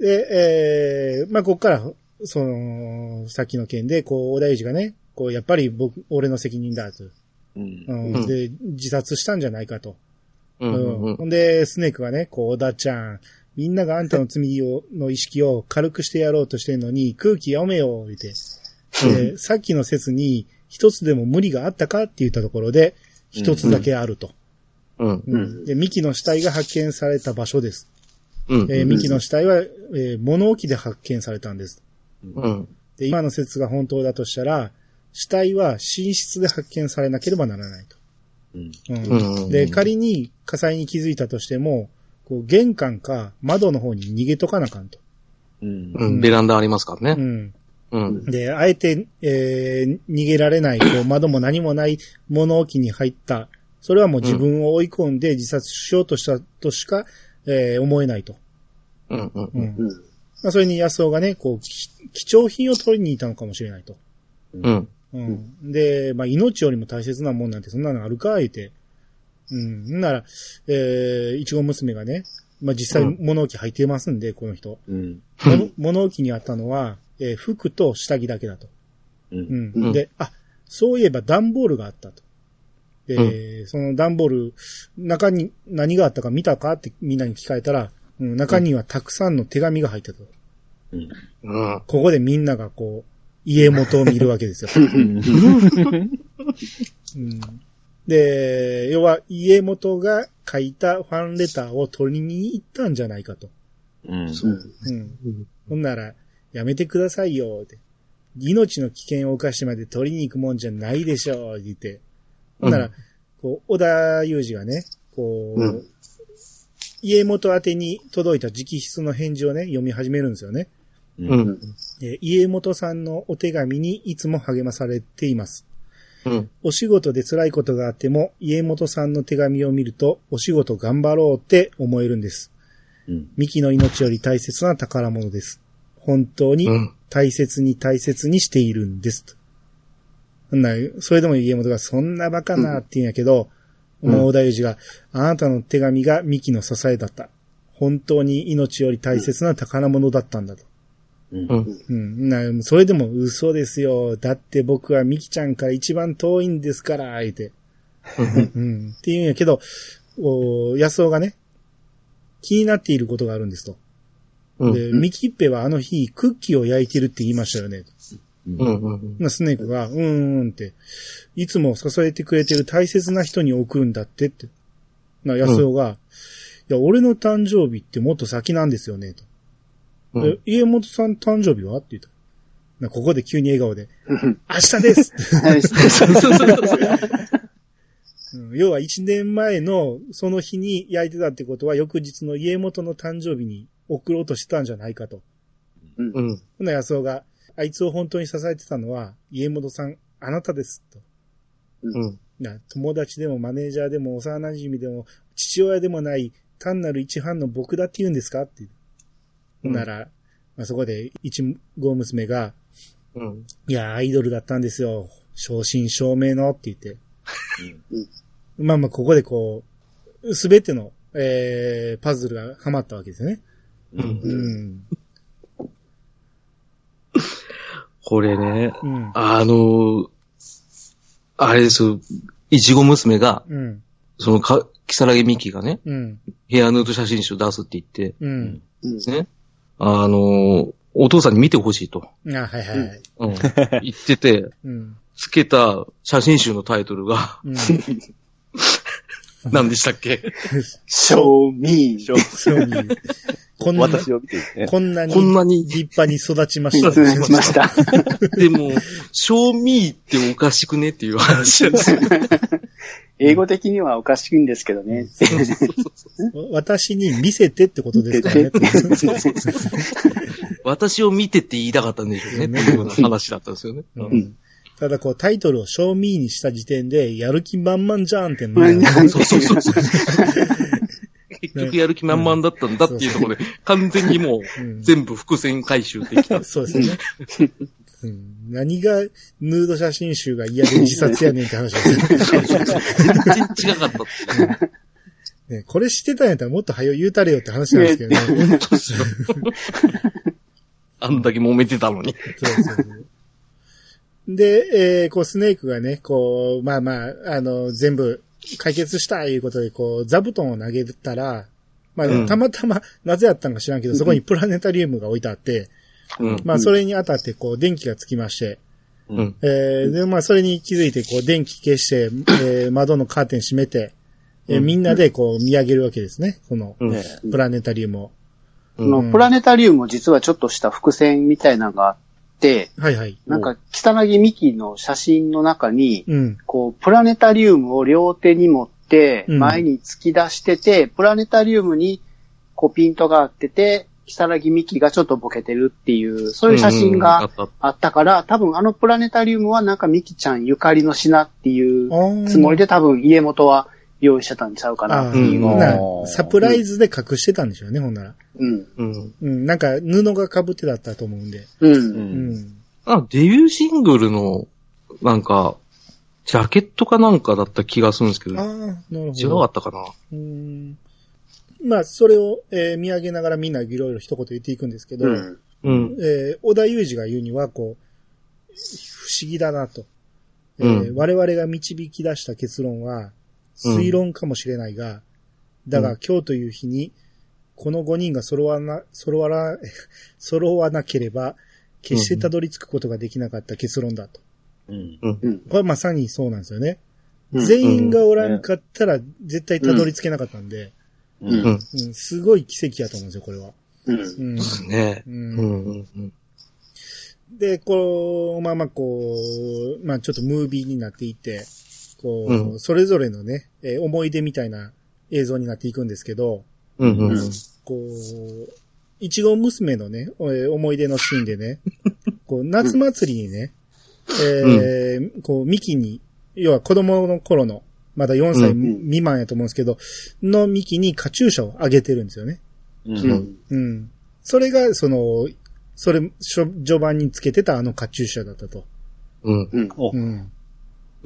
で、えー、まあ、ここから、その、さっきの件で、こう、小田裕二がね、こう、やっぱり僕、俺の責任だと。うんう。んうんで、自殺したんじゃないかと。うんうんうんほんで、スネークがね、こう、小田ちゃん、みんながあんたの罪を、の意識を軽くしてやろうとしてんのに、空気読めよ、言って。で、さっきの説に、一つでも無理があったかって言ったところで、一つだけあると。うん。うんで、ミキの死体が発見された場所です。うん。えーミキの死体は、えー物置で発見されたんです。うん。で、今の説が本当だとしたら、死体は寝室で発見されなければならないと。うん。で、仮に火災に気づいたとしても、こう玄関か窓の方に逃げとかなあかんと。うん。うん。ベランダありますからね。うん。うん。で、あえて、えー逃げられない、こう窓も何もない物置に入った。それはもう自分を追い込んで自殺しようとしたとしか、えー思えないと。うん。うん。うん。うん。まあ、それに安尾がね、こう、き貴重品を取りに行ったのかもしれないと。うん。うん。で、まあ、命よりも大切なもんなんてそんなのあるか、言うて。うん。んなら、えー、いちご娘がね、まあ、実際うん物置入ってますんで、この人。うん。物物置にあったのは、えー服と下着だけだと。う。うんん。うんで、あ、そういえば段ボールがあったと。で、その段ボール、中に何があったか見たかってみんなに聞かれたら、うん、中にはたくさんの手紙が入ってたと。うん。うん。ここでみんながこう、家元を見るわけですよ。うんで、要は家元が書いたファンレターを取りに行ったんじゃないかと。うん。うん。ほんなら、やめてくださいよ、って。命の危険を冒してまで取りに行くもんじゃないでしょう、言って。ほんなら、うんこう、小田裕二がね、こう、うん家元宛てに届いた直筆の返事をね、読み始めるんですよね。うん。えー家元さんのお手紙にいつも励まされています。うん。お仕事で辛いことがあっても、家元さんの手紙を見ると、お仕事頑張ろうって思えるんです。うん。ミキの命より大切な宝物です。本当にうん。大切に大切にしているんです。と。そんな、それでも家元がそんなバカなって言うんやけど、うんもう小田裕二が、あなたの手紙がミキの支えだった。本当に命より大切な宝物だったんだと。うんうん。うん。な、それでも嘘ですよ。だって僕はミキちゃんから一番遠いんですから、言うて。うん。って言うんやけど、お安尾がね、気になっていることがあるんですと。うん。で、ミキッペはあの日、クッキーを焼いてるって言いましたよね。うん。うん。なスネークが、うーんって、いつも支えてくれてる大切な人に送るんだってって。な、安尾が、いや、俺の誕生日ってもっと先なんですよね、と。うんえ家元さん誕生日は？って言った。な、ここで急に笑顔で、明日です うん要は一年前のその日に焼いてたってことは翌日の家元の誕生日に送ろうとしてたんじゃないかと。うん。ほな安尾が、あいつを本当に支えてたのは家元さん、あなたです、と。うん。な友達でもマネージャーでも幼馴染でも父親でもない単なる一班の僕だって言うんですかって。うんなら、まあ、そこで一号娘が、うん。いや、アイドルだったんですよ。正真正銘のって言って。まあまあ、ここでこう、すべての、えー、パズルがハマったわけですよね。うん。うん。これね、うん。あの、あれですよ、いちご娘が、うん。そのか、キサラゲミキがね、うん。ヘアヌード写真集出すって言って、うん。ね、あの、お父さんに見てほしいと、あ、はいはい。うん、言ってて、うん。つけた写真集のタイトルが、うん。何でしたっけ？show me. そういう。こんな、私を見てね。こんなにこんなに立派に育ちました。そうしました。でも、賞味っておかしくねっていう話なんですよ。英語的にはおかしいんですけどね。私に見せてってことですからね。私を見てって言いたかったんでしょうね。っていうような話だったんですよね。ううんんただこうタイトルを賞味にした時点で、やる気満々じゃんってな そうそうそうそう。結局やる気満々だったんだっていうところで、完全にもううん全部伏線回収できた。そうですね。うん何がヌード写真集が嫌で自殺やねんって話ですよ。全然違かったっね。ね、これ知ってたんやったらもっと早う言うたれよって話なんですけどね。あんだけ揉めてたのに。そうそうそう。で、えー、こう、スネークがね、こう、まあまあ、あの、全部解決したいうことで、こう、座布団を投げたら、まあ、うんたまたま、なぜやったのか知らんけど、そこにプラネタリウムが置いてあって、うん。まあ、それに当たって、こう、電気がつきまして、うん。えー、で、まあ、それに気づいて、こう、電気消して、えー、窓のカーテン閉めて、えみんなで、こう、見上げるわけですね、この、うん。ねプラネタリウムを。このプラネタリウムも実はちょっとした伏線みたいなのがあって、はいはい。なんか、北木美希の写真の中に、うん。こう、プラネタリウムを両手に持って、うん前に突き出してて、プラネタリウムに、こう、ピントがあってて、北木美希がちょっとボケてるっていう、そういう写真がった。あったから、多分あのプラネタリウムはなんか美希ちゃんゆかりの品っていうつもりで多分家元は用意してたんちゃうかなっていうサプライズで隠してたんでしょうね、ほんなら。うん。うん。うん、なんか布が被ってだったと思うんで。う。うんん。あ、デビューシングルの、なんか、ジャケットかなんかだった気がするんですけど、ああ、なるほど。違かったかな？うん。まあ、それを、えー見上げながらみんないろいろ一言言っていくんですけど、うん。うん。えー小田裕二が言うには、こう、不思議だなと。えーうん我々が導き出した結論は、推論かもしれないが、だが今日という日に、この5人が揃わな、揃わな、揃わなければ、決してたどり着くことができなかった結論だと。うん。うん。これはまさにそうなんですよね。うん全員がおらんかったら、絶対たどり着けなかったんで、ううん。うん、すごい奇跡やと思うんですよ、これは。うん。うんですね。ううんん。うん。うん。で、こう、まあまあこう、まあちょっとムービーになっていって、こう、うんそれぞれのね、えー思い出みたいな映像になっていくんですけど、うん。うん。こう、いちご娘のね、えー思い出のシーンでね、こう、夏祭りにね、えーこう、ミキに、要は子供の頃の、まだ4歳うん未満やと思うんですけど、のミキにカチューシャをあげてるんですよね。う。うんん。うん。それが、その、それ、序盤につけてたあのカチューシャだったと。うん。うん。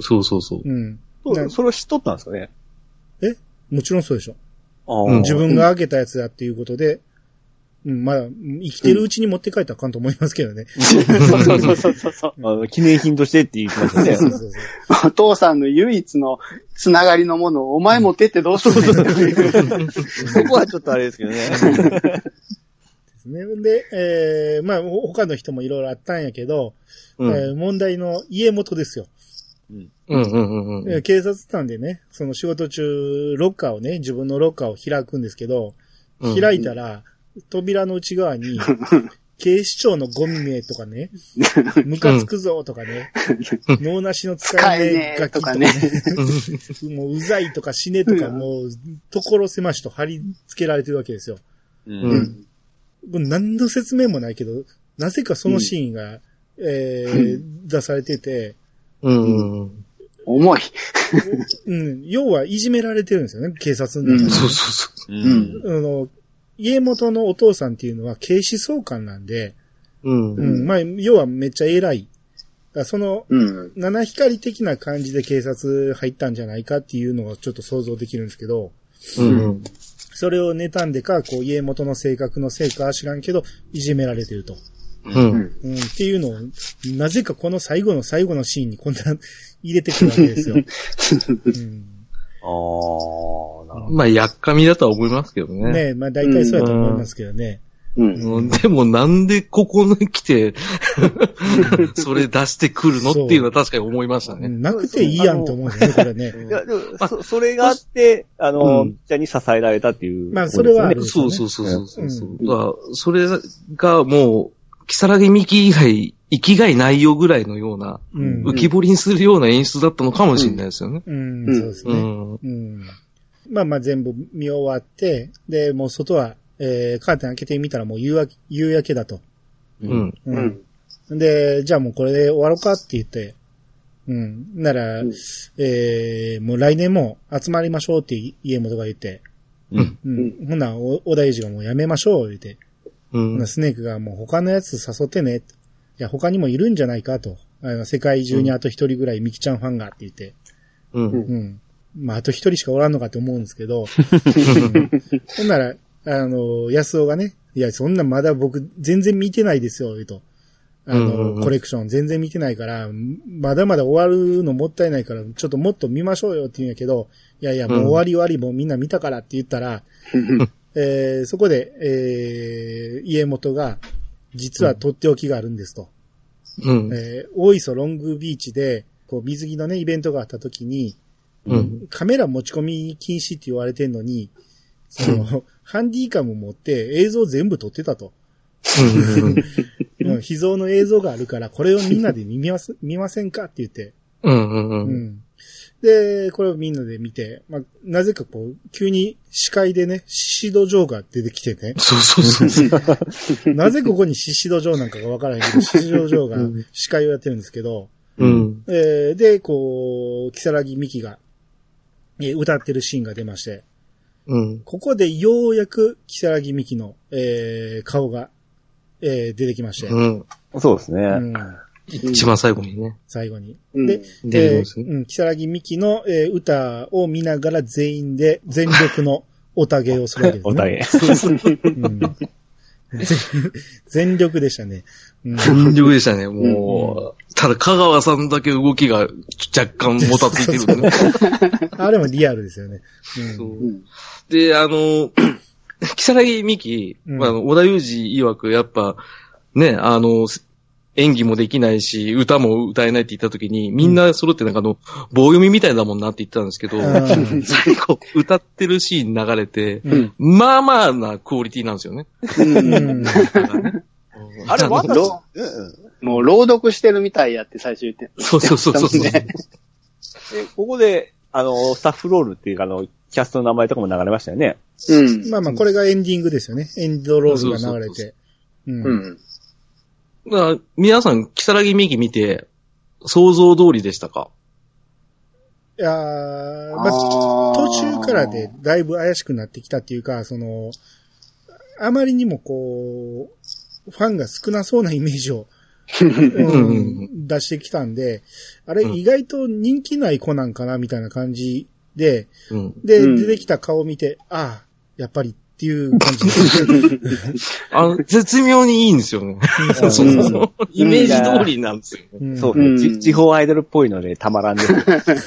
そうそうそう。うん。そうそれを知っとったんですかね？もちろんそうでしょ。あうん自分があげたやつだっていうことで、うん、まあ、生きてるうちに持って帰ったらあかんと思いますけどね。そうそうそうそうそう。あの記念品としてって言ってましたね。そうそうそう。お父さんの唯一のつながりのものをお前持ってってどうするの そこはちょっとあれですけどね。ですね。で、えー、まあ、ほ他の人もいろいろあったんやけど、うん。えー問題の家元ですよ。うん。うん。うん。えー警察官でね、その仕事中、ロッカーをね、自分のロッカーを開くんですけど、うん開いたら、扉の内側に、警視庁のゴミ名とかね、ムカつくぞとかね、脳なしの使えねえガキとかね、もううざいとか死ねとかもう、所狭しと貼り付けられてるわけですよ。う。うんう何の説明もないけど、なぜかそのシーンが、えー出されてて、うん。うん。重い。うん、要はいじめられてるんですよね、警察の中で。そうそうそう。うん。あの、家元のお父さんっていうのは警視総監なんで、うん。うん、まあ、要はめっちゃ偉い。その、うん。七光的な感じで警察入ったんじゃないかっていうのがちょっと想像できるんですけど、うん。それを妬んでか、こう、家元の性格のせいかは知らんけど、いじめられてると。うん。うん、っていうのを、なぜかこの最後の最後のシーンにこんな入れてくるわけですよ。うん、ああ、なるほど。まあ、やっかみだとは思いますけどね。ねえ、まあ大体そうやと思いますけどね。うん。うんでもなんでここに来て、それ出してくるのっていうのは確かに思いましたね。うんなくていいやんと思うんですよね、これね。いや、でも、そ、それがあって、あの、うんちゃんに支えられたっていう。まあそれはあるそうそうそうそうそう。うんそれがもう、キサラギミキ以外、生きがいないよぐらいのような、うん。浮き彫りにするような演出だったのかもしれないですよね。うん、うんそうですね。うん。うん。まあまあ全部見終わって、で、もう外は、えー、カーテン開けてみたらもう夕焼け夕焼けだと。うん。ううん。で、じゃあもうこれで終わろうかって言って、うん。なら、うんえー、もう来年も集まりましょうって家元が言って、うん。うん。ほんなら、お小田裕二がもうやめましょう言って、うん。スネークがもう他のやつ誘ってね。いや、他にもいるんじゃないかと。あの世界中にあと一人ぐらいミキちゃんファンがって言って。うん。うん。まあ、あと一人しかおらんのかって思うんですけど、う んほんなら、あの、安尾がね、いや、そんなまだ僕全然見てないですよ、言うと。あうんうんうの、んコレクション全然見てないから、まだまだ終わるのもったいないから、ちょっともっと見ましょうよって言うんやけど、いやいや、もう終わり終わり、もうみんな見たからって言ったら、えーそこで、えー家元が、実はとっておきがあるんですと。うん。えー大磯ロングビーチで、こう、水着のね、イベントがあった時に、うん。カメラ持ち込み禁止って言われてんのに、その、ハンディカム持って映像全部撮ってたと。うん。うん 秘蔵の映像があるから、これをみんなで見ます、見ませんかって言って。うん。うん。ううん。ん。で、これをみんなで見て、まあ、なぜかこう、急に視界でね、シシド城が出てきてね。そうそうそう。なぜここにシシド城なんかがわからないけど、シシド城がうん司会をやってるんですけど、うん。えーで、こう、キサラギミキが、えー歌ってるシーンが出まして、うん。ここでようやく、キサラギミキの、えー顔が、えー出てきまして、うん。そうですね。うん一番最後にね。最後に。うんで、えー出てきますね。うん、キサラギミキの、えー歌を見ながら全員で全力のおたげをするわけです、ね。おたげ。うん全全力でしたね。うん全力でしたね、もう。ただ、香川さんだけ動きが若干もたついてる。あれもリアルですよね。そううんで、あの、木更木美希、うんまあ、小田裕二曰く、やっぱ、ね、あの、演技もできないし、歌も歌えないって言った時に、みんな揃ってなんかあの、棒読みみたいだもんなって言ってたんですけど、うん最後、歌ってるシーン流れて、うんまあまあなクオリティなんですよね。うんあれ、ままた、ロもう朗読してるみたいやって最初言って。そうそうそうそう。ねでここで、あの、スタッフロールっていうか、あの、キャストの名前とかも流れましたよね。うん。まあまあ、これがエンディングですよね。エンドロールが流れそうそうそうて。うんうん。だ皆さん、木更木美希見て、想像通りでしたか？いやーまあ、途中からでだいぶ怪しくなってきたっていうか、その、あまりにもこう、ファンが少なそうなイメージを、ううんん、出してきたんで、あれうん。意外と人気ない子なんかなみたいな感じで、うん。で、うん。出てきた顔を見て、ああ、やっぱりっていう感じです。あの、絶妙にいいんですよね。そうそうそう。イメージ通りなんですよそう、うん。ち地方アイドルっぽいのでたまらんです。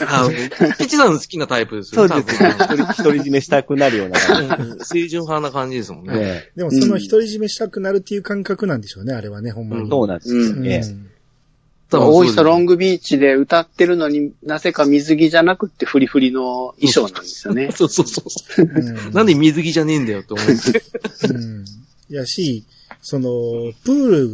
あの、ピチさん好きなタイプですよね。そうですね。独り占めしたくなるような。感多分うん。清純派な感じですもん。じ。ね。ねでもその独り占めしたくなるっていう感覚なん。でしょうね、あれはね、ほん。まに。そうなん。ですようん。ね。多分大磯ロング。グビーチで歌ってるのになぜか水着じゃなくってフリフリの衣装なんですよね。そうそうそう。うんなんで水着じゃねえんだよって思って。うん。やし、その、プール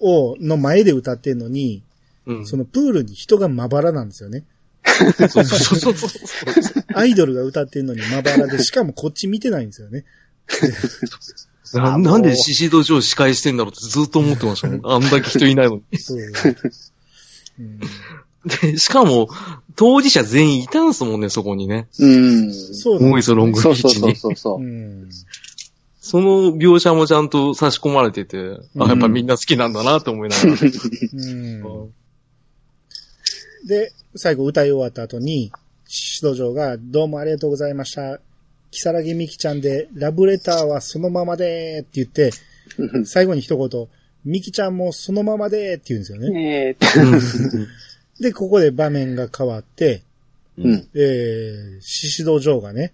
を、の前で歌ってんのに、うん。そのプールに人がまばらなんですよね。そうそうそうそう。アイドルが歌ってんのにまばらで、しかもこっち見てないんですよね。ななんでシシド城司会してんだろうってずっと思ってましたもん。あんだけ人いないのに。そう。うん、で、しかも、当事者全員いたんすもんね、そこにね。うん。そうです大磯ロングビそうそうーチに。そうそうそうう。ん。その描写もちゃんと差し込まれてて、うんあ、やっぱみんな好きなんだなって思いながら。うん。で、最後歌い終わった後に、シド城が、どうもありがとうございました。キサラギミキちゃんで、ラブレターはそのままでって言って、最後に一言、ミキちゃんもそのままでって言うんですよね。ね で、ここで場面が変わって、え。うん。えー、シシド城がね、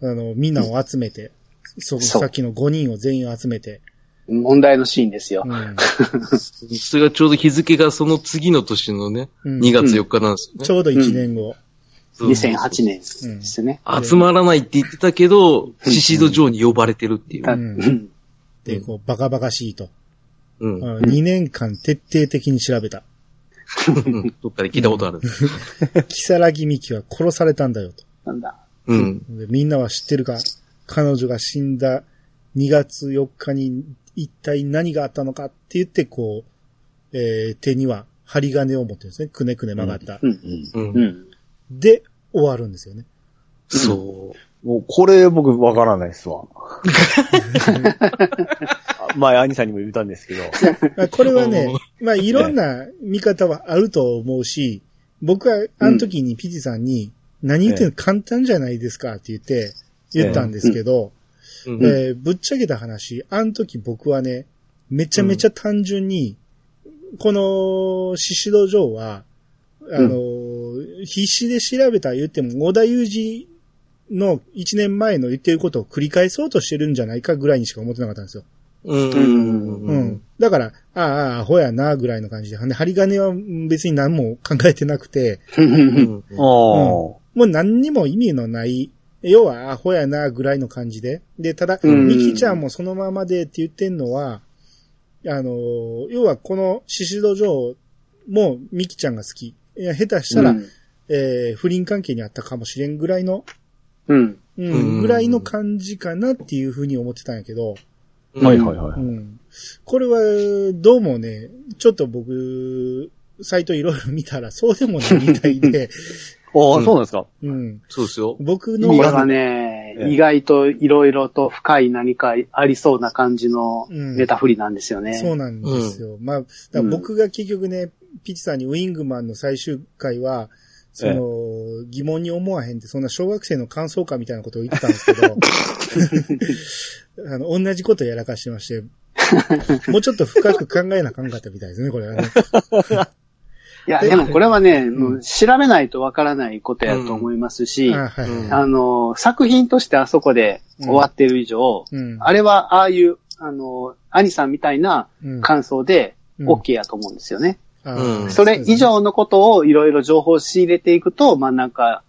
あの、みんなを集めて、そそうさっきの5人を全員集めて、問題のシーンですよう。ん それがちょうど日付がその次の年のね、うん2月4日なんですよね。ちょうど1年後。そう2008年ですね。集まらないって言ってたけど、シシド城に呼ばれてるっていう。で、こう、バカバカしいと。うん。2年間徹底的に調べた。うんどっかで聞いたことある。キサラギミキは殺されたんだよと。なんだ。うん。でみんなは知ってるか？彼女が死んだ2月4日に一体何があったのかって言って、こう、えー手には針金を持ってるんですね。くねくね曲がった。うん。うん。うん。で、終わるんですよね。そもう、これ僕わからないですわ。前、兄さんにも言ったんですけど。まあこれはね、まあいろんな見方はあると思うし、僕はあの時にピチさんに、何言ってんの簡単じゃないですかって言って、言ったんですけど、うんえーぶっちゃけた話、あの時僕はね、めちゃめちゃ単純に、この、獅子道場は、あのー必死で調べたら言っても、小田裕二の1年前の言ってることを繰り返そうとしてるんじゃないかぐらいにしか思ってなかったんですよ。うん。ううんうん。だから、ああ、ああ、アホやな、ぐらいの感じで。で、針金は別に何も考えてなくて、うん。ああ。もう何にも意味のない、要はアホやな、ぐらいの感じで。で、ただ、うんミキちゃんもそのままでって言ってんのは、あの、要はこの獅子道場もミキちゃんが好き。いや、下手したら、うんえー不倫関係にあったかもしれんぐらいの、うん。うん、うんぐらいの感じかなっていうふうに思ってたんやけど、はいはいはい。うん。これは、どうもね、ちょっと僕、サイトいろいろ見たら、そうでもないみたいで、ああ、うんそうなんですか？うん。そうですよ。僕の、これがねえ、え意外といろいろと深い何かありそうな感じのうんネタフリなんですよね。そうなんですよ。まあ、だから僕が結局ね、ピッチさんにウィングマンの最終回は、その、疑問に思わへんって、そんな小学生の感想会みたいなことを言ってたんですけど、あの、同じことやらかしてまして、もうちょっと深く考えなあかんかったみたいですね、これはね。いや、でもこれはね、もう調べないとわからないことやと思いますし、あはいはいうんあの、作品としてあそこで終わってる以上、うん。あれはああいう、あの、兄さんみたいなうん感想でうん OK やと思うんですよね。それ以上のことをいろいろ情報を仕入れていくと、まあなんか、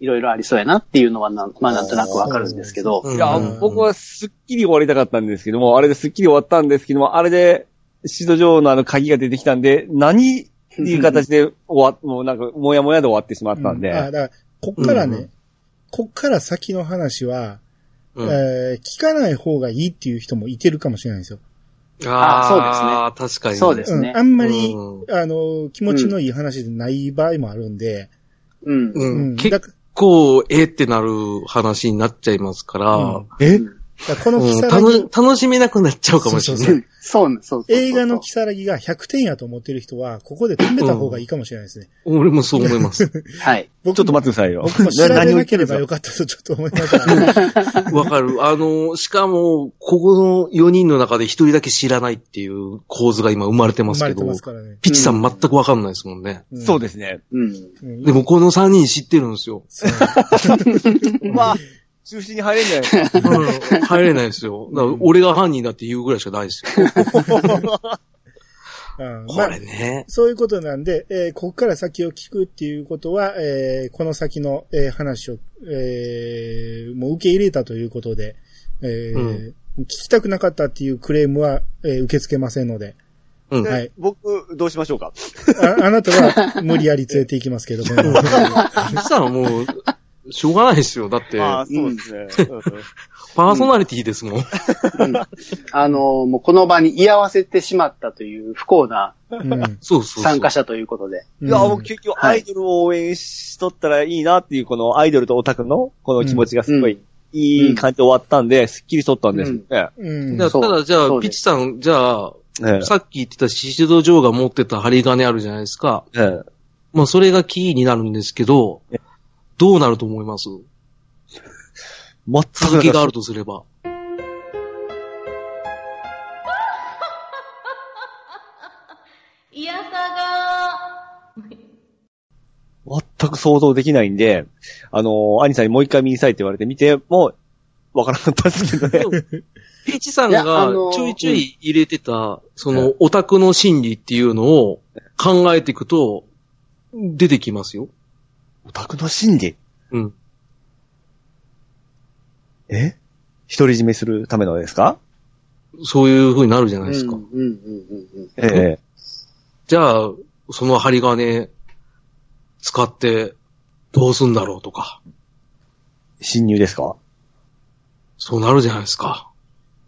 いろいろありそうやなっていうのはなん、まあなんとなくわかるんですけど、うんいやうん、僕はスッキリ終わりたかったんですけども、あれでスッキリ終わったんですけども、あれで、シード上のあの鍵が出てきたんで、何っていう形で終わっ、もうなんか、もやもやで終わってしまったんで。うん。あ、だから、こっからね、うん。こっから先の話は、うん。えー聞かない方がいいっていう人もいてるかもしれないんですよ。ああ、確かに。そうですね。うん、あんまり、うん。あの、気持ちのいい話でない場合もあるんで、うん。ううん。ん。結構、えってなる話になっちゃいますから、うん。え？らこのうんキサラ楽ギ、楽しめなくなっちゃうかもしれない。うんそうね、そうそうそう映画のキサラギが100点やと思ってる人は、ここで止めた方がいいかもしれないですね。俺もそう思います。はい。僕 ちょっと待ってくださいよ。僕も調べ何を言なければよかったとちょっと思いまし。わかる。あの、しかも、ここの4人の中で1人だけ知らないっていう構図が今生まれてますけどね。ピチさん全くわかんないですもんね。んそうですね。うん。うんでもこの3人知ってるんですよ。まあ、中心に入れんじゃないですか。うん入れないですよ。だから俺が犯人だって言うぐらいしかないですよ。うん これね。そういうことなんで、えーここから先を聞くっていうことは、えーこの先の、えー話を、えーもう受け入れたということで、えーうん聞きたくなかったっていうクレームは、えー受け付けませんので、うん。はいで僕、どうしましょうか？ああなたは無理やり連れて行きますけども、そしたらもう、しょうがないですよ。だって、ああ、パそうですね。ーソナリティですもん。あの、もうこの場に居合わせてしまったという不幸なうん。そうそう。参加者ということで。いや、うん僕結局アイドルを応援しとったらいいなっていう、このアイドルとオタクのこの気持ちがすごいいい感じで終わったんで、すっきりしとったんですよね。うん。ただじゃあ、ピチさん、じゃあ、ええ。さっき言ってたシシドジョーが持ってた針金あるじゃないですか。ええ。まあ、それがキーになるんですけどえ、どうなると思います？全く続きがあるとすれば。いやさが全く想像できないんで、あの、兄さんにもう一回見なさいって言われて見ても、わからなかったですけどね。ピチさんがちょいちょい入れてた、そのオタクの心理っていうのを考えていくと、出てきますよ。オタクの心理？うん。え？独り占めするためのですか？そういう風になるじゃないですか。うんうんうんうんうんええ。じゃあ、その針金使ってどうすんだろうとか、侵入ですか？そうなるじゃないですか。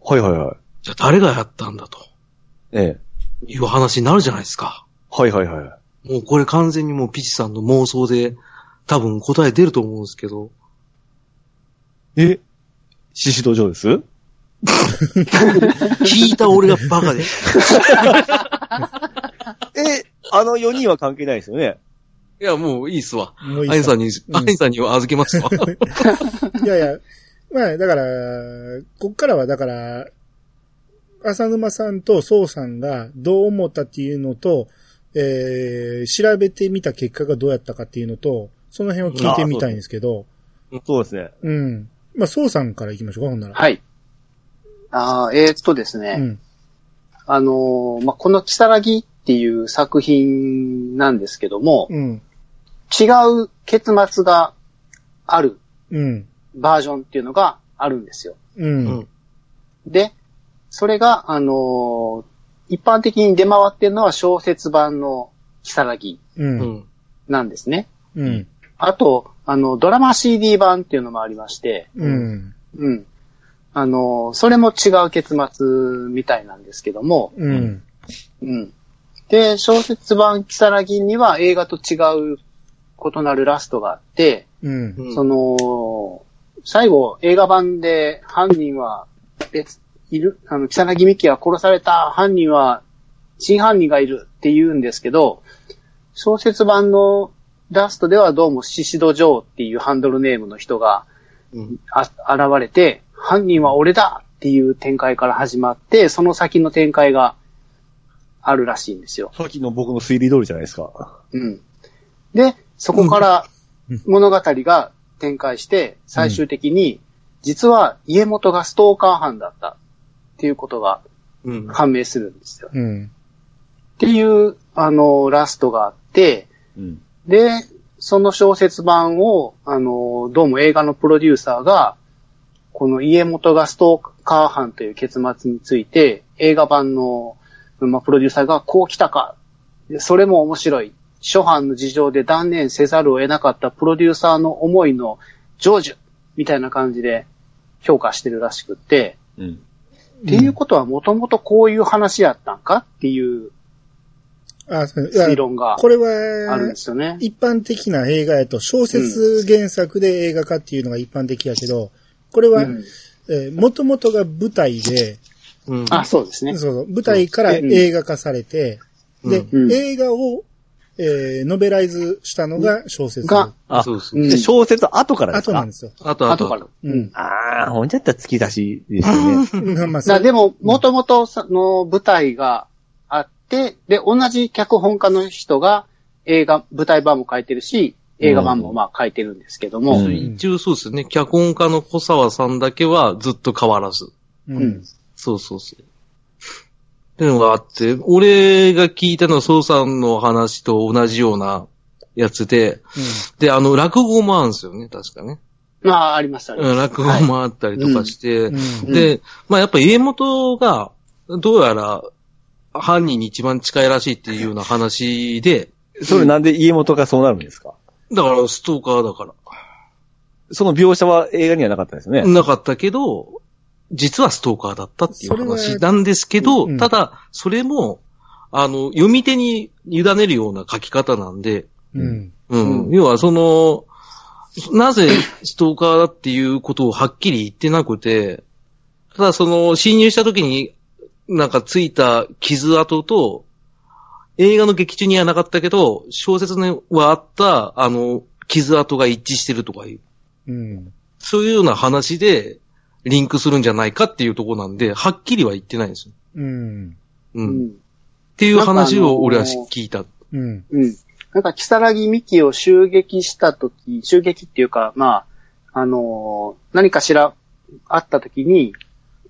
はいはいはい。じゃあ誰がやったんだとええ。いう話になるじゃないですか。はいはいはい。もうこれ完全にもうピチさんの妄想で多分答え出ると思うんですけど、え？獅子道場です？聞いた俺がバカで。え、あの4人は関係ないですよね？いや、もういいっすわ。もういいアインさんに、うんアインさんには預けますわ。いやいや、まあ、だから、こっからはだから、浅沼さんと宋さんがどう思ったっていうのと、えー、調べてみた結果がどうやったかっていうのと、その辺を聞いてみたいんですけど、そうですね。うん。まあ、宋さんから行きましょうか、ほんなら。はい。あーえーっとですね。うん。あのーまあ、このキサラギっていう作品なんですけども、うん。違う結末があるうん。バージョンっていうのがあるんですよ。う。うんん。で、それが、あのー一般的に出回ってるのは小説版のキサラギ。なんですね。うん。あと、あの、ドラマ CD 版っていうのもありまして、うん。うん。あのーそれも違う結末みたいなんですけども、うん。うん。で、小説版キサラギには映画と違う異なるラストがあって、うん。うんその、最後映画版で犯人は別、いる、あの、キサラギミキは殺された犯人は、真犯人がいるって言うんですけど、小説版のラストではどうもシシド・ジョーっていうハンドルネームの人がうん。あ現れて、犯人は俺だっていう展開から始まって、その先の展開があるらしいんですよ。さっきの僕の推理通りじゃないですか。うん。で、そこから物語が展開して、最終的に、実は家元がストーカー犯だったっていうことがうん。判明するんですよ。うん。っていう、あの、ラストがあって、うん。で、その小説版を、あの、どうも映画のプロデューサーが、この家元がストーカー犯という結末について、映画版の、まあ、プロデューサーがこう来たか。でそれも面白い。初版の事情で断念せざるを得なかったプロデューサーの思いの成就みたいな感じで評価してるらしくって、うん。っていうことはもともとこういう話やったんか？っていうあ、推論がこれあるんはで、すよね。一般的な映画やと小説原作で映画化っていうのが一般的やけど、これは、うんえー、元々が舞台で、うん。あ、そうですね。そうそう舞台から映画化されて、うんで、うん映画を、えー、ノベライズしたのが小説。があ、そうそう。うんで小説後からですか？後なんですよ。あとあと。後から。うん。ああ、ほんじゃったら月出しですよね。まあ、だでも、も、もともとの舞台がて、で、同じ脚本家の人が映画、舞台版も書いてるし、映画版もまあ書いてるんですけども、うん一応そうですね。脚本家の小沢さんだけはずっと変わらず。ううんん。そうそうそう。っていうのがあって、俺が聞いたのは、宋さんの話と同じようなやつで、で、あの、落語もあるんですよね、確かね。まあ、ありましたね。うん落語もあったりとかして、うん。うんで、まあやっぱ家元が、どうやら、犯人に一番近いらしいっていうような話で、それなんで家元がそうなるんですか？だからストーカーだから。その描写は映画にはなかったですね。なかったけど、実はストーカーだったっていう話なんですけど、うんただ、それも、あの、読み手に委ねるような書き方なんで、うん。うん。うん要は、その、なぜストーカーだっていうことをはっきり言ってなくて、ただその、侵入した時に、なんかついた傷跡と、映画の劇中にはなかったけど、小説にはあった、あの、傷跡が一致してるとかいう。うん。そういうような話で、リンクするんじゃないかっていうところなんで、はっきりは言ってないんですよ。うん。う。うんん。っていう話を俺は聞いた。うん。うん。なんか、キサラギミキを襲撃したとき、襲撃っていうか、まあ、あのー何かしらあったときに、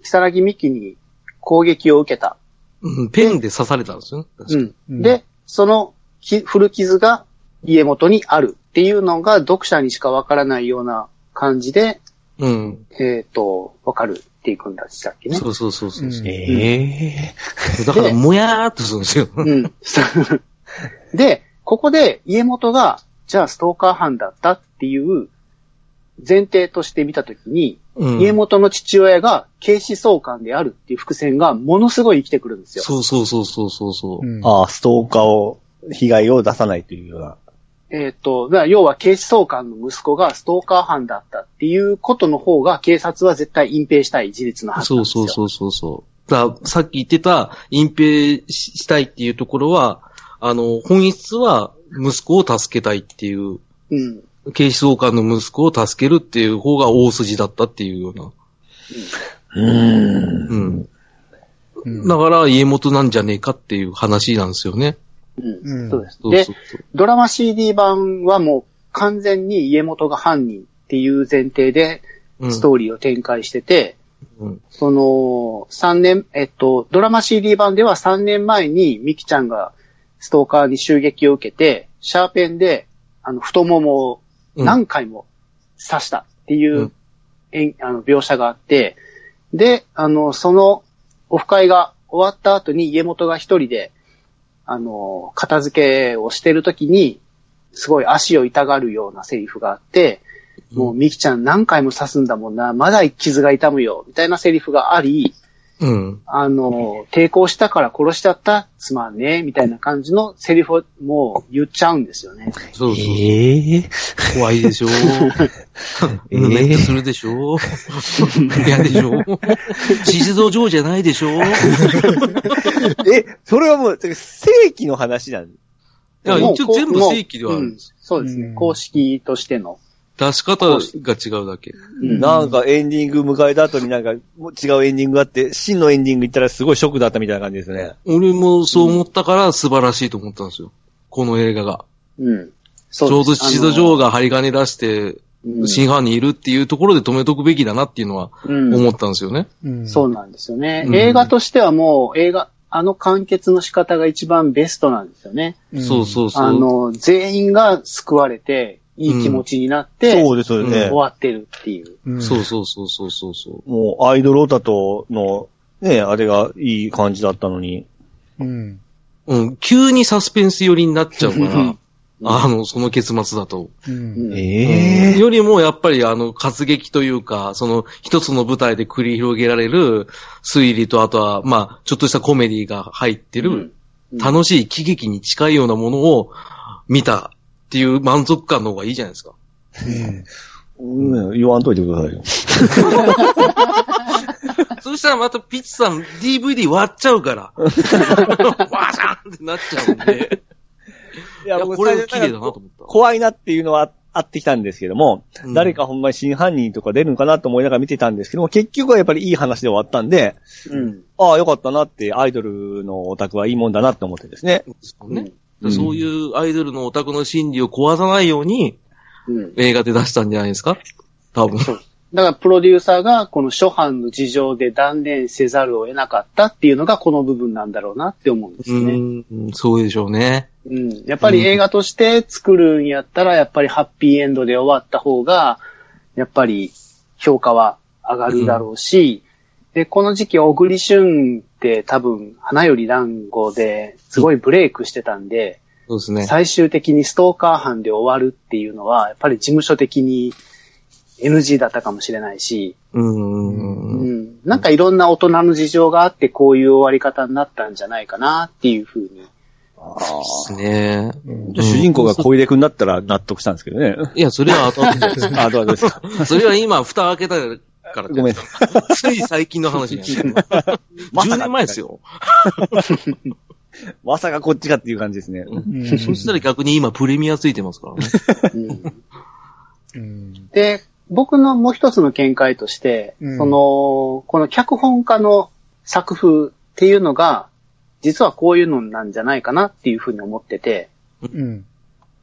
キサラギミキに攻撃を受けた。うん、ペンで刺されたんですよね。確かにうん。うんで、そのき古傷が家元にあるっていうのが読者にしかわからないような感じで、うん。えっ、と、わかるっていくんだしたっけね。そうそうそうそう。うんええだから、もやーっとするんですよ。うん。で、ここで家元が、じゃあストーカー犯だったっていう前提として見たときに、うん。家元の父親が警視総監であるっていう伏線がものすごい生きてくるんですよ。そうそうそうそうそうそう。うん。ああ、ストーカーを、被害を出さないというような。えっ、と、要は警視総監の息子がストーカー犯だったっていうことの方が警察は絶対隠蔽したい事実のはずなんですよ。そうそうそうそうそう。だからさっき言ってた隠蔽ししたいっていうところは、あの、本質は息子を助けたいっていう、うん。警視総監の息子を助けるっていう方が大筋だったっていうような。うーん。うん。うんだから家元なんじゃねえかっていう話なんですよね。うん。うんそうです。で。ドラマ CD 版はもう完全に家元が犯人っていう前提でうんストーリーを展開してて、うんその、3年、えっと、ドラマ CD 版では3年前にミキちゃんがストーカーに襲撃を受けて、シャーペンで、あの、太ももを何回も刺したっていう、うん。あの描写があって、で、あの、そのオフ会が終わった後に家元が一人で、あの、片付けをしてる時に、すごい足を痛がるようなセリフがあって、もうミキちゃん何回も刺すんだもんな、まだ傷が痛むよ、みたいなセリフがあり、うん。あの、抵抗したから殺しちゃった、すまんね、みたいな感じのセリフをもう言っちゃうんですよね。そうそう。ええ怖いでしょ？えー？するでしょ？嫌でしょ？地図上じゃないでしょ？いえ、それはもう、正規の話なん？や、もう一応全部正規ではあるんです。うんそうですね、うん。公式としての。出し方が違うだけ。うんなんかエンディング迎えた後になんかもう違うエンディングがあって、真のエンディング行ったらすごいショックだったみたいな感じですね。俺もそう思ったから素晴らしいと思ったんですよ。この映画が。うん。ちちょうど地図上が針金出して、うん真犯人いるっていうところで止めとくべきだなっていうのはうん思ったんですよね。うんそうなんですよね。うん映画としてはもう、映画、あの完結の仕方が一番ベストなんですよね。うんそうそうそう。あの、全員が救われて、いい気持ちになって、そうですよね。終わってるっていう。うんそうそうそうそうそうそう。もうアイドルオタとの、ね、あれがいい感じだったのに。うん。うん、急にサスペンス寄りになっちゃうかうらん、あの、その結末だと。う。うんんええよりもやっぱりあの、活劇というか、その一つの舞台で繰り広げられる推理とあとは、まあ、ちょっとしたコメディが入ってる、うん楽しい喜劇に近いようなものを見たっていう満足感の方がいいじゃないですか。うんうん、言わんといてくださいよ。そしたらまたピッチさん DVD 割っちゃうから。ワーシャンってなっちゃうんで。いいや、これ綺麗だなと思った。怖いなっていうのはあってきたんですけども、うん誰かほんまに真犯人とか出るのかなと思いながら見てたんですけども、結局はやっぱりいい話で終わったんで、うん。ああ、よかったなって、アイドルのオタクはいいもんだなって思ってですね。そうね。うんそういうアイドルのオタクの心理を壊さないようにうん。映画で出したんじゃないですか？多分。だから、プロデューサーが、この初版の事情で断念せざるを得なかったっていうのが、この部分なんだろうなって思うんですよね。うん、そうでしょうね。うん。やっぱり映画として作るんやったら、やっぱりハッピーエンドで終わった方が、やっぱり評価は上がるだろうし、で、この時期、小栗旬って多分、花より団子ですごいブレイクしてたんで、そうですね。最終的にストーカー犯で終わるっていうのは、やっぱり事務所的に NG だったかもしれないし、うん。ううんん。なんかいろんな大人の事情があってこういう終わり方になったんじゃないかなっていうふうに。あですね。うん主人公が小出くんだったら納得したんですけどね。いや、それは後々です。あ、どうですか？それは今、蓋開けたから。ごめん。つい最近の話じゃない。10年前ですよ。まさかこっちかっていう感じですね。うんそしたら逆に今プレミアついてますからね。で、僕のもう一つの見解として、うんその、この脚本家の作風っていうのが、実はこういうのなんじゃないかなっていうふうに思ってて、うん。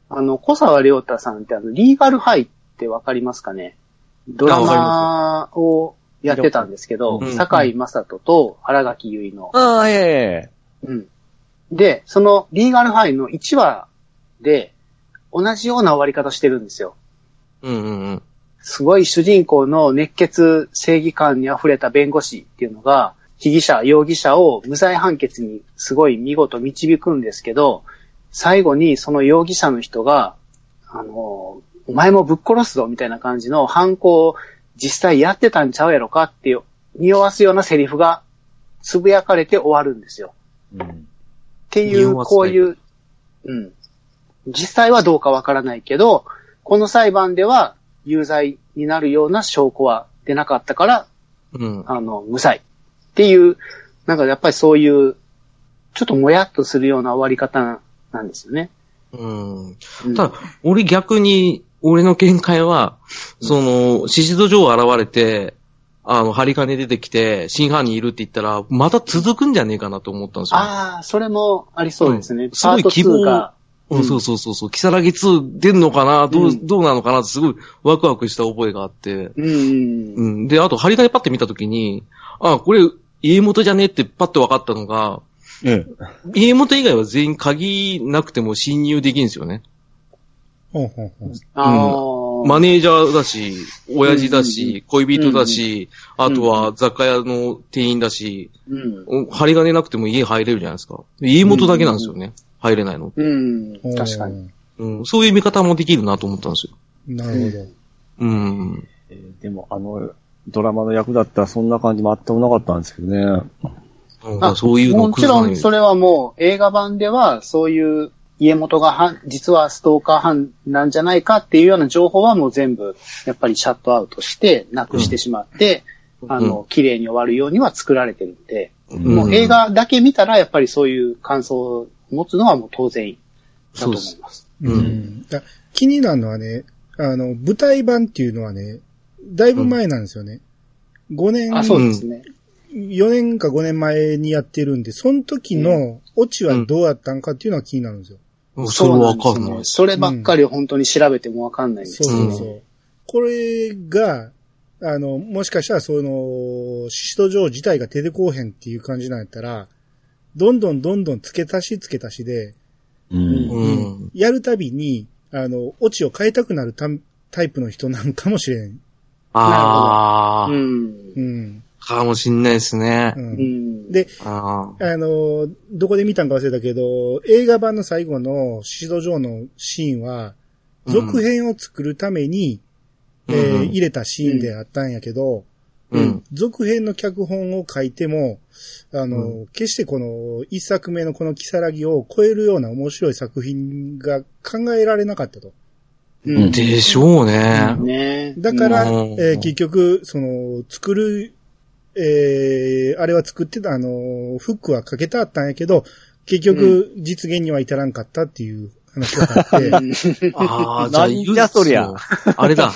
あの、小沢良太さんってあの、リーガルハイってわかりますかね？ドラマをやってたんですけどうん、坂井正人と荒垣結衣の、ああ、いやいやいやうん。で、そのリーガルハイの1話で、同じような終わり方してるんですよ。うんうんうん。すごい主人公の熱血正義感に溢れた弁護士っていうのが、被疑者、容疑者を無罪判決にすごい見事導くんですけど、最後にその容疑者の人が、あの、お前もぶっ殺すぞみたいな感じの犯行を実際やってたんちゃうやろかっていう、匂わすようなセリフがつぶやかれて終わるんですよ。うんっていう、こういう、うん。実際はどうかわからないけど、この裁判では有罪になるような証拠は出なかったから、うん。あの、無罪。っていう、なんかやっぱりそういう、ちょっともやっとするような終わり方なんですよね。うん。うんただ、俺逆に、俺の見解は、その、獅子戸城現れて、あの、針金出てきて、真犯人いるって言ったら、また続くんじゃねえかなと思ったんですよ。ああ、それもありそうですね。うんすごい希望2が。うん、そうそうそうそう。キサラギ2出んのかな？どう、うんどうなのかな？ってすごいワクワクした覚えがあって。うんうん。うん。で、あと、針金パッて見たときに、あ、これ、家元じゃねってパッて分かったのが、え家元以外は全員鍵なくても侵入できるんですよね。ほうほうほう。ああ、マネージャーだし、親父だし、恋人だし、あとは雑貨屋の店員だし、うん。針金なくても家入れるじゃないですか。家元だけなんですよね。入れないの。うん。確かに。。うん。そういう見方もできるなと思ったんですよ。なるほど。うん。えーでも、あの、ドラマの役だったらそんな感じ全くなかったんですけどね。うんそういうのもちろん、それはもう映画版では、そういう家元が犯実はストーカー犯なんじゃないかっていうような情報はもう全部、やっぱりシャットアウトして、なくしてしまって、うん。あの、綺麗に終わるようには作られてるんで、うん。もう映画だけ見たら、やっぱりそういう感想を持つのはもう当然だと思います。うん。気になるのはね、あの、舞台版っていうのはね、だいぶ前なんですよね。5年、あ、そうですね。4年か5年前にやってるんで、その時のオチはどうやったんかっていうのは気になるんですよ。それはわかんないそうですね。そればっかり本当に調べてもわかんないんですそうけど。そうそう。これが、あの、もしかしたらその、シシト城自体が出てこうへんっていう感じなんやったら、どんどんどんどん付け足し付け足しで、うんうん。やるたびに、あの、オチを変えたくなるタイプの人なんかもしれん。ああ、うん。うん。かもしんないですねう。。うんん。で、あの、どこで見たんか忘れたけど、映画版の最後のシシド城のシーンは、続編を作るために、えーうん入れたシーンであったんやけど、うん。続編の脚本を書いても、あの、決してこの一作目のこのキサラギを超えるような面白い作品が考えられなかったと。うん。でしょうね。ねだから、うんえー結局、その、作る、えーあれは作ってた、あの、フックはかけてあったんやけど、結局、実現には至らんかったっていう話があって、ああ、じゃあ、なんじゃそりゃそうあれだ。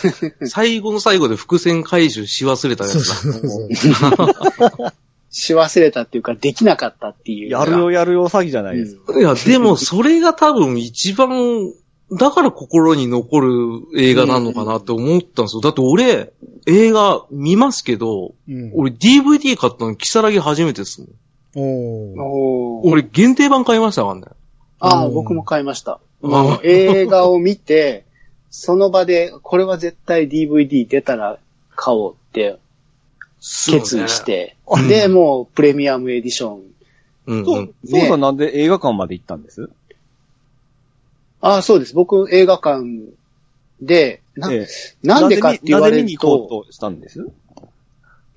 最後の最後で伏線回収し忘れたやそうつだ。そうそう。し忘れたっていうか、できなかったっていう。やるよやるよ詐欺じゃないですか。いや、でも、それが多分一番、だから心に残る映画なのかなって思ったんですよ。だって俺、映画見ますけど、うん、俺 DVD 買ったの、キサラギ初めてですもん。お俺限定版買いましたからね。ああ、うん僕も買いました。映画を見て、その場で、これは絶対 DVD 出たら買おうって決意して、うんで、もうプレミアムエディション。うんうん。そう、そうさんなんで映画館まで行ったんです？ああ、そうです。僕映画館で、な,、ええなんでかって言われるなんで見に行と、こうとしたんです？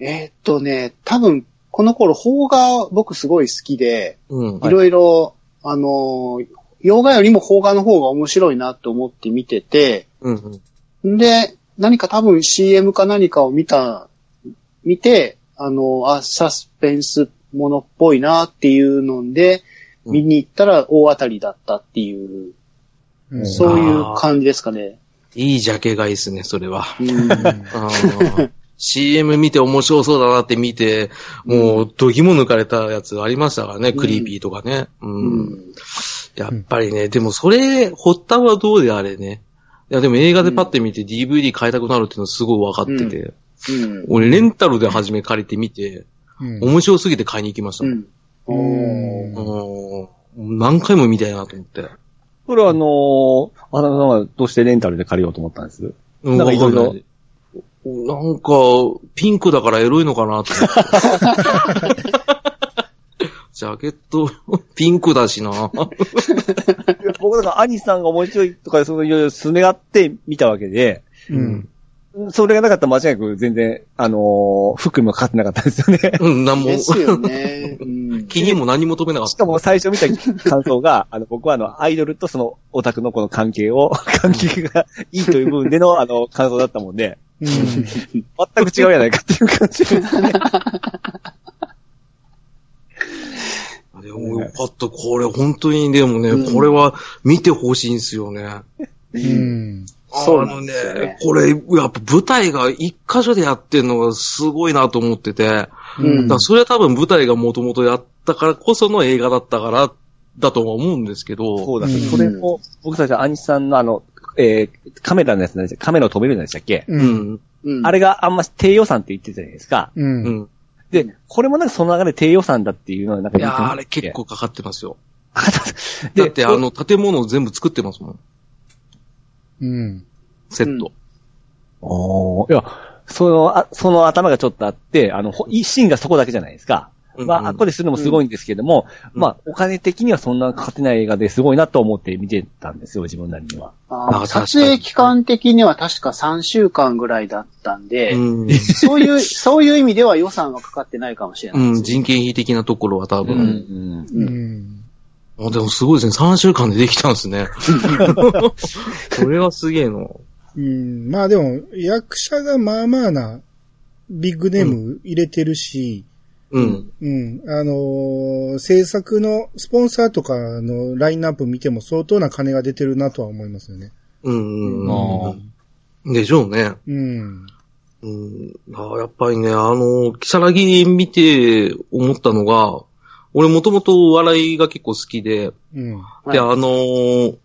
えーっとね、多分、この頃、邦画僕すごい好きで、うん。いろいろ、あのー、洋画よりも邦画の方が面白いなと思って見てて、うんうん。んで、何か多分 CM か何かを見た、見て、あの、あ、サスペンスものっぽいなっていうので、うん見に行ったら大当たりだったっていう、うんそういう感じですかね。いいジャケ買いですね、それは。CM 見て面白そうだなって見て、もう、どぎも抜かれたやつありましたからね、んクリーピーとかね。う。うんんやっぱりね、でもそれ、発端はどうであれね。いや、でも映画でパッて見て DVD 買いたくなるっていうのはすごい分かってて。うん。俺、レンタルで初め借りてみて、うん面白すぎて買いに行きましたうん何回も見たいなと思って。それはあのー、あなたはどうしてレンタルで借りようと思ったんです？うんなんかいろいろなんか、ピンクだからエロいのかなと思って。ジャケット、ピンクだしな。僕だから兄さんが面白いとか、そのいろいろすねがって見たわけで、うん。それがなかったら間違いなく全然、あのー、服にもかかってなかったですよね。うん、なんもで、すよね。うん気にも何も止めなかった。しかも最初見た感想が、あの、僕はあの、アイドルとそのオタクのこの関係を、関係がいいという部分での、あの、感想だったもんで、うん。全く違うやないかっていう感じで すね。でもよかった。これ本当にでもね、うんこれは見てほしいんですよね。うん。そうなんですよねあのね、これ、やっぱ舞台が一箇所でやってんのがすごいなと思ってて、うんらそれは多分舞台がもともとやったからこその映画だったから、だとは思うんですけど、そうだ、うんそれも、僕たちは兄さんのあの、えー、カメラのやつなんでしたカメラを止めるんでしたっけ、う。うんん。うんあれがあんま低予算って言ってたじゃないですか。う。うんん。で、これもなんかその流れ低予算だっていうのはなんかいやあれ結構かかってますよ。でだってあの、建物を全部作ってますもん。うん。セット。おーいや、その、あその頭がちょっとあって、あの、ほ一心がそこだけじゃないですか。うんまあ、あっこでするのもすごいんですけども、うんまあ、お金的にはそんなかかってない映画ですごいなと思って見てたんですよ、自分なりには。あーあ撮影期間的には確か3週間ぐらいだったんで、うん。そういう、そういう意味では予算はかかってないかもしれないうん、人件費的なところは多分。うん。ううんん。あでもすごいですね。3週間でできたんですね。それはすげえな。うん。まあでも、役者がまあまあな、ビッグネーム入れてるし、うん。うん。あのー制作のスポンサーとかのラインナップ見ても相当な金が出てるなとは思いますよね。うん。うんあうん。でしょうね。うん。うん。あやっぱりね、あの、キサラギ見て思ったのが、俺もともとお笑いが結構好きで、うん。で、はいあのー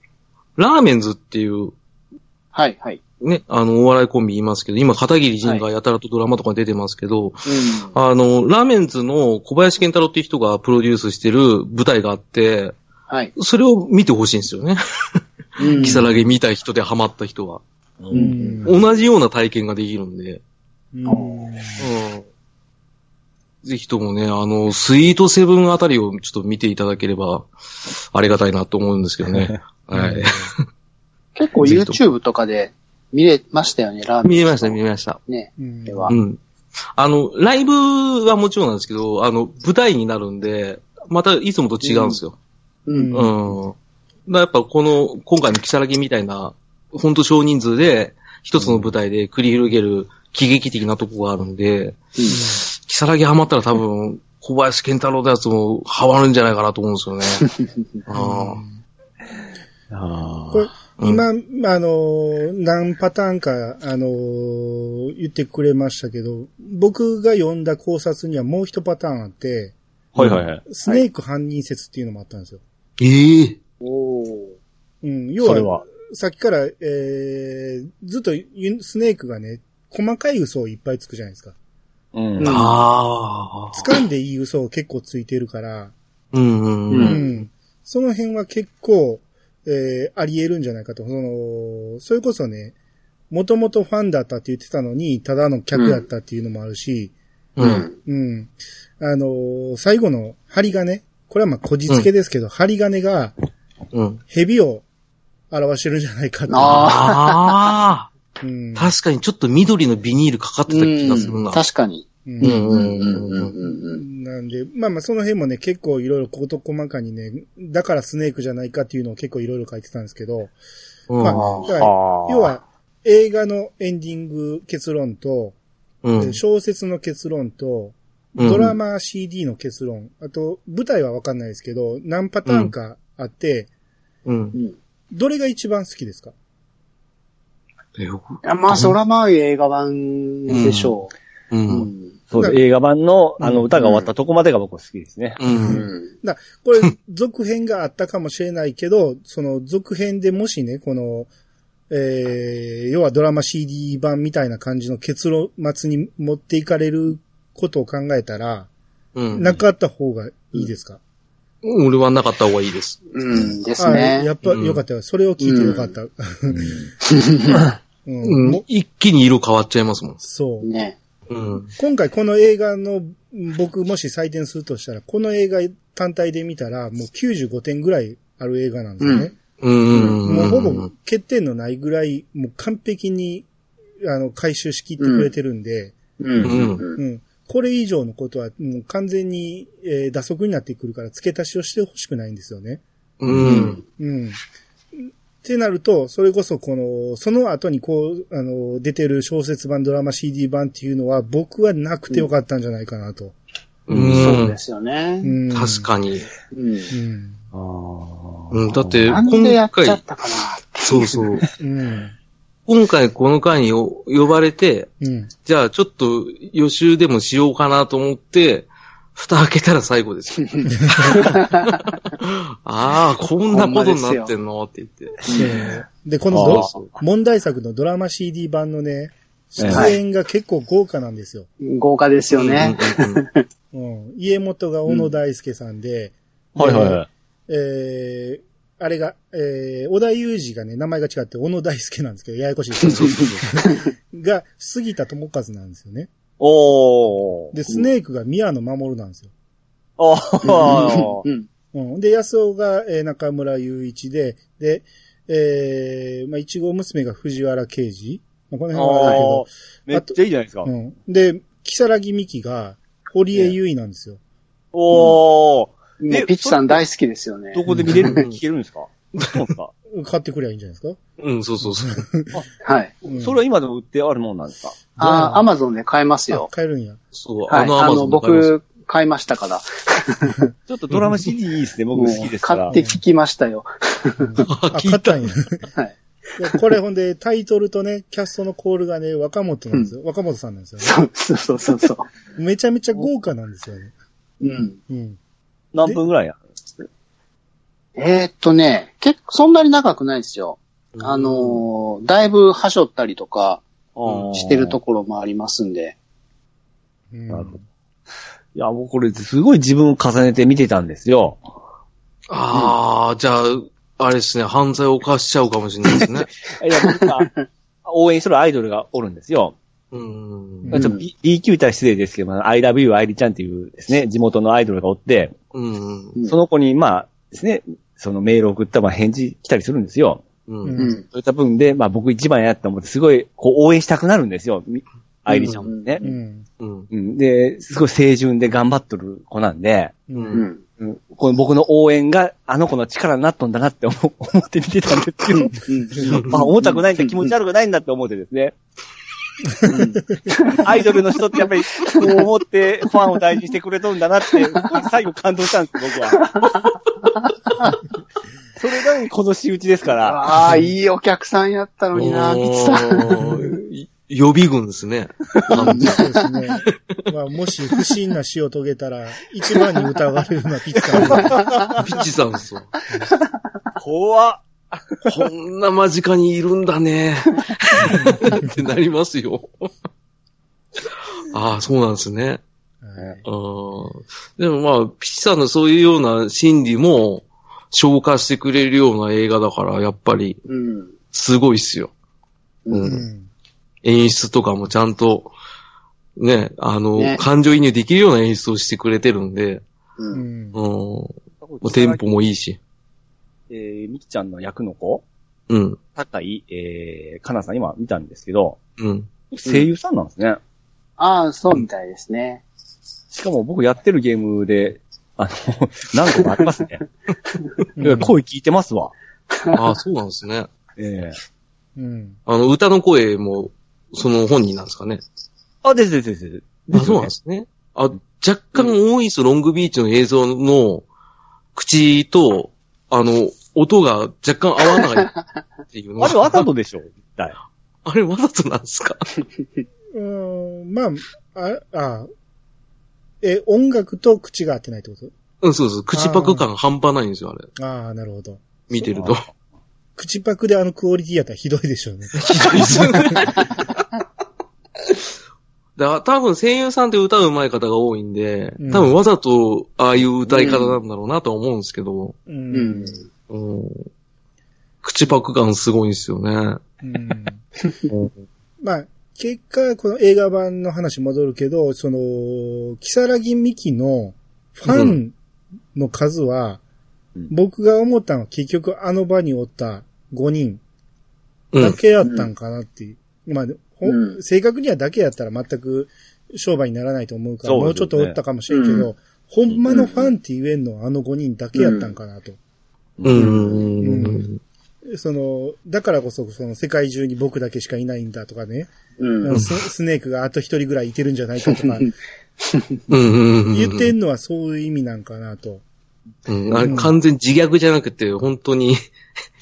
ラーメンズっていう、はい、はい。ね、あの、お笑いコンビいますけど、今、片桐仁がやたらとドラマとかに出てますけど、うん。あの、ラーメンズの小林健太郎っていう人がプロデュースしてる舞台があって、はい。それを見てほしいんですよね。うんキサラギ見たい人でハマった人は。うん。同じような体験ができるんで。うんうん。ぜひともね、あの、スイートセブンあたりをちょっと見ていただければ、ありがたいなと思うんですけどね。はい。結構 YouTube とかで見れましたよね、ラーメン。見えました、見えました。ね。うんではう。ん。あの、ライブはもちろんなんですけど、あの、舞台になるんで、またいつもと違うんですよ。うん。うん。だからやっぱこの、今回のキサラギみたいな、ほんと少人数で、一つの舞台で繰り広げる喜劇的なとこがあるんで、キサラギハマったら多分、小林健太郎のやつもハマるんじゃないかなと思うんですよね。ああこれ、うん今、あのー、何パターンか、あのー言ってくれましたけど、僕が読んだ考察にはもう一パターンあって、はいはいはい。スネーク犯人説っていうのもあったんですよ。ええおーうん、要は。さっきから、えー、ずっとユスネークがね、細かい嘘をいっぱいつくじゃないですか。うんうんああ。掴んでいい嘘を結構ついてるから、うんうんううん。ん。その辺は結構、えー、あり得るんじゃないかと。その、それこそね、もともとファンだったって言ってたのに、ただの客だったっていうのもあるし、う。うんん。うん。あのー最後の針金。これはまあ、こじつけですけど、針金がうん。蛇を表してるんじゃないかって。ああ。うん。確かにちょっと緑のビニールかかってた気がするうんな。確かに。ううんんうんうんうんうんうんうんなんで、まあまあその辺もね、結構いろいろ事細かにね、だからスネークじゃないかっていうのを結構いろいろ書いてたんですけど、うん。まあ、だからあー要は映画のエンディング結論と、うん。小説の結論と、うんドラマ CD の結論、あと舞台はわかんないですけど、何パターンかあって、うんう。ん。どれが一番好きですか？えよいやまあ、そらまあ映画版でしょう。う。ん。うん。そうです映画版の、あの、歌が終わったとこまでが僕は好きですね。う。うんん。だこれ、続編があったかもしれないけど、その続編でもしね、この、えー、要はドラマ CD 版みたいな感じの結論末に持っていかれることを考えたら、うん。なかった方がいいですか、俺はなかった方がいいです。うん。ですあね。やっぱうんよかったよ。それを聞いてよかった。一気に色変わっちゃいますもん。そう。ね。うん。今回この映画の、僕もし採点するとしたら、この映画単体で見たら、もう95点ぐらいある映画なんですよね。うん。うん。もうほぼ欠点のないぐらい、もう完璧に、あの、回収しきってくれてるんで、うん。うんうん。これ以上のことは、もう完全に、えー打足になってくるから、付け足しをしてほしくないんですよね。うん。うん。ってなると、それこそこの、その後にこう、あの、出てる小説版、ドラマ CD 版っていうのは、僕はなくてよかったんじゃないかなと。ううんそうですよね。うん確かに。うん。うん。あーうん、だって、なんでや今回、っちゃったかなそうそう。うん。今回この回に呼ばれて、うん。じゃあちょっと予習でもしようかなと思って、蓋開けたら最後ですよ。ああ、こんなことになってんのって言って。で、この問題作のドラマ CD 版のね、出演が結構豪華なんですよ。豪華ですよね。うんうんうんうん。家元が小野大輔さんで、はいはいはい。えー、あれが、えー、小田裕二がね、名前が違って小野大輔なんですけど、ややこしい ですが、杉田智和なんですよね。おー。で、スネークが宮野守なんですよ。あーうん。うん。で、安尾が、えー中村雄一で、で、えー、まあ、一号娘が藤原刑事。まあ、この辺はあけどめっちゃいいじゃないですか。うん。で、木更木美希が、堀江優衣なんですよ。おー。もうピッチさん大好きですよね。どこで見れる聞けるんですか？そうですか？買ってくりゃいいんじゃないですか？うん、そうそうそう。はい。うんそれは今でも売ってあるもんなんですか？ああ、アマゾンで買えますあよ、。買えるんや。そう、はい。あの、アマゾンで買います僕、買いましたから。ちょっとドラマ CD いいですね。僕も好きですから。う買って聞きましたよ。あ、買ったんや。はい。でこれほんで、タイトルとね、キャストのコールがね、若本なんですよ。若本さんなんですよね。そうそうそうそう。めちゃめちゃ豪華なんですよね。うん。うん。何分ぐらいや？えーっとね、結構、そんなに長くないですよ。あのーだいぶはしょったりとかしてるところもありますんで。うんなるほどいや、もうこれすごい自分を重ねて見てたんですよ。ああ、じゃあ、あれですね、犯罪を犯しちゃうかもしれないですね。いや、僕は応援するアイドルがおるんですよ。うん。んちょっと B, B 級対失礼ですけど、I love you 愛理ちゃんっていうですね、地元のアイドルがおって、うん。うんその子に、まあですね、そのメールを送ったらまあ返事来たりするんですよ。うん。そういった分で、まあ僕一番やと思って、すごい、こう応援したくなるんですよ。み愛理ちゃんもねう。ん。うん。うん。で、すごい清純で頑張っとる子なんで、う。うん。うんこの僕の応援があの子の力になっとんだなって思 思って見てたんですけど、まあ重たくないんだ、気持ち悪くないんだって思ってですね。アイドルの人ってやっぱり、そう思ってファンを大事にしてくれとんだなって、最後感動したんです、僕は。それなのにこの仕打ちですから。ああ、いいお客さんやったのにな、ピッチさん。予備軍ですね。そうですね。まあ、もし不審な死を遂げたら、一番に疑われるのはピッツさんで。ピッチさんですよ。怖っ。こんな間近にいるんだね。ってなりますよ。ああ、そうなんですね。はいうんでもまあ、ピッチさんのそういうような心理も消化してくれるような映画だから、やっぱりうん。すごいっすよ。う。うんんうん。演出とかもちゃんと、ね、あの、ね感情移入できるような演出をしてくれてるんで、う。うんん。うん、テンポもいいし。えー、みきちゃんの役の子？うん、高い、えー、かなさん今見たんですけど、うん。声優さんなんですね。ああ、そうみたいですね。しかも僕やってるゲームで、あの、何個かありますね。いや声聞いてますわ。ああ、そうなんですね。ええうん。あの、歌の声も、その本人なんですかね。あ、ですですですです。あ、そうなんですね。あ、若干多いです、ロングビーチの映像の口と、あの、音が若干合わないっていうの あれわざとでしょ絶対。あれわざとなんですか？うん、まあ、あ、あ、え、音楽と口が合ってないってこうん、そうです。口パク感半端ないんですよ、あれ。とああ、なるほど。見てると。口パクであのクオリティやったらひどいでしょうね。だから多分声優さんって歌う上手い方が多いんで、うん多分わざとああいう歌い方なんだろうなとは思うんですけど、う。うんん。うん、口パク感すごいんですよね。うん。まあ、結果、この映画版の話戻るけど、その、キサラギミキのファンの数は、うん僕が思ったのは結局あの場におった5人うん。だけやったんかなっていう。まあ、ほうん正確にはだけやったら全く商売にならないと思うから、ねもうちょっとおったかもしれんけど、うほんまのファンって言えんのはあの5人だけやったんかなと。うん。その、だからこそ、その世界中に僕だけしかいないんだとかね、うん。ススネークがあと一人ぐらいいてるんじゃないかとか、うんうんうん。言ってんのはそういう意味なんかなと。うん、あれ完全自虐じゃなくて、本当に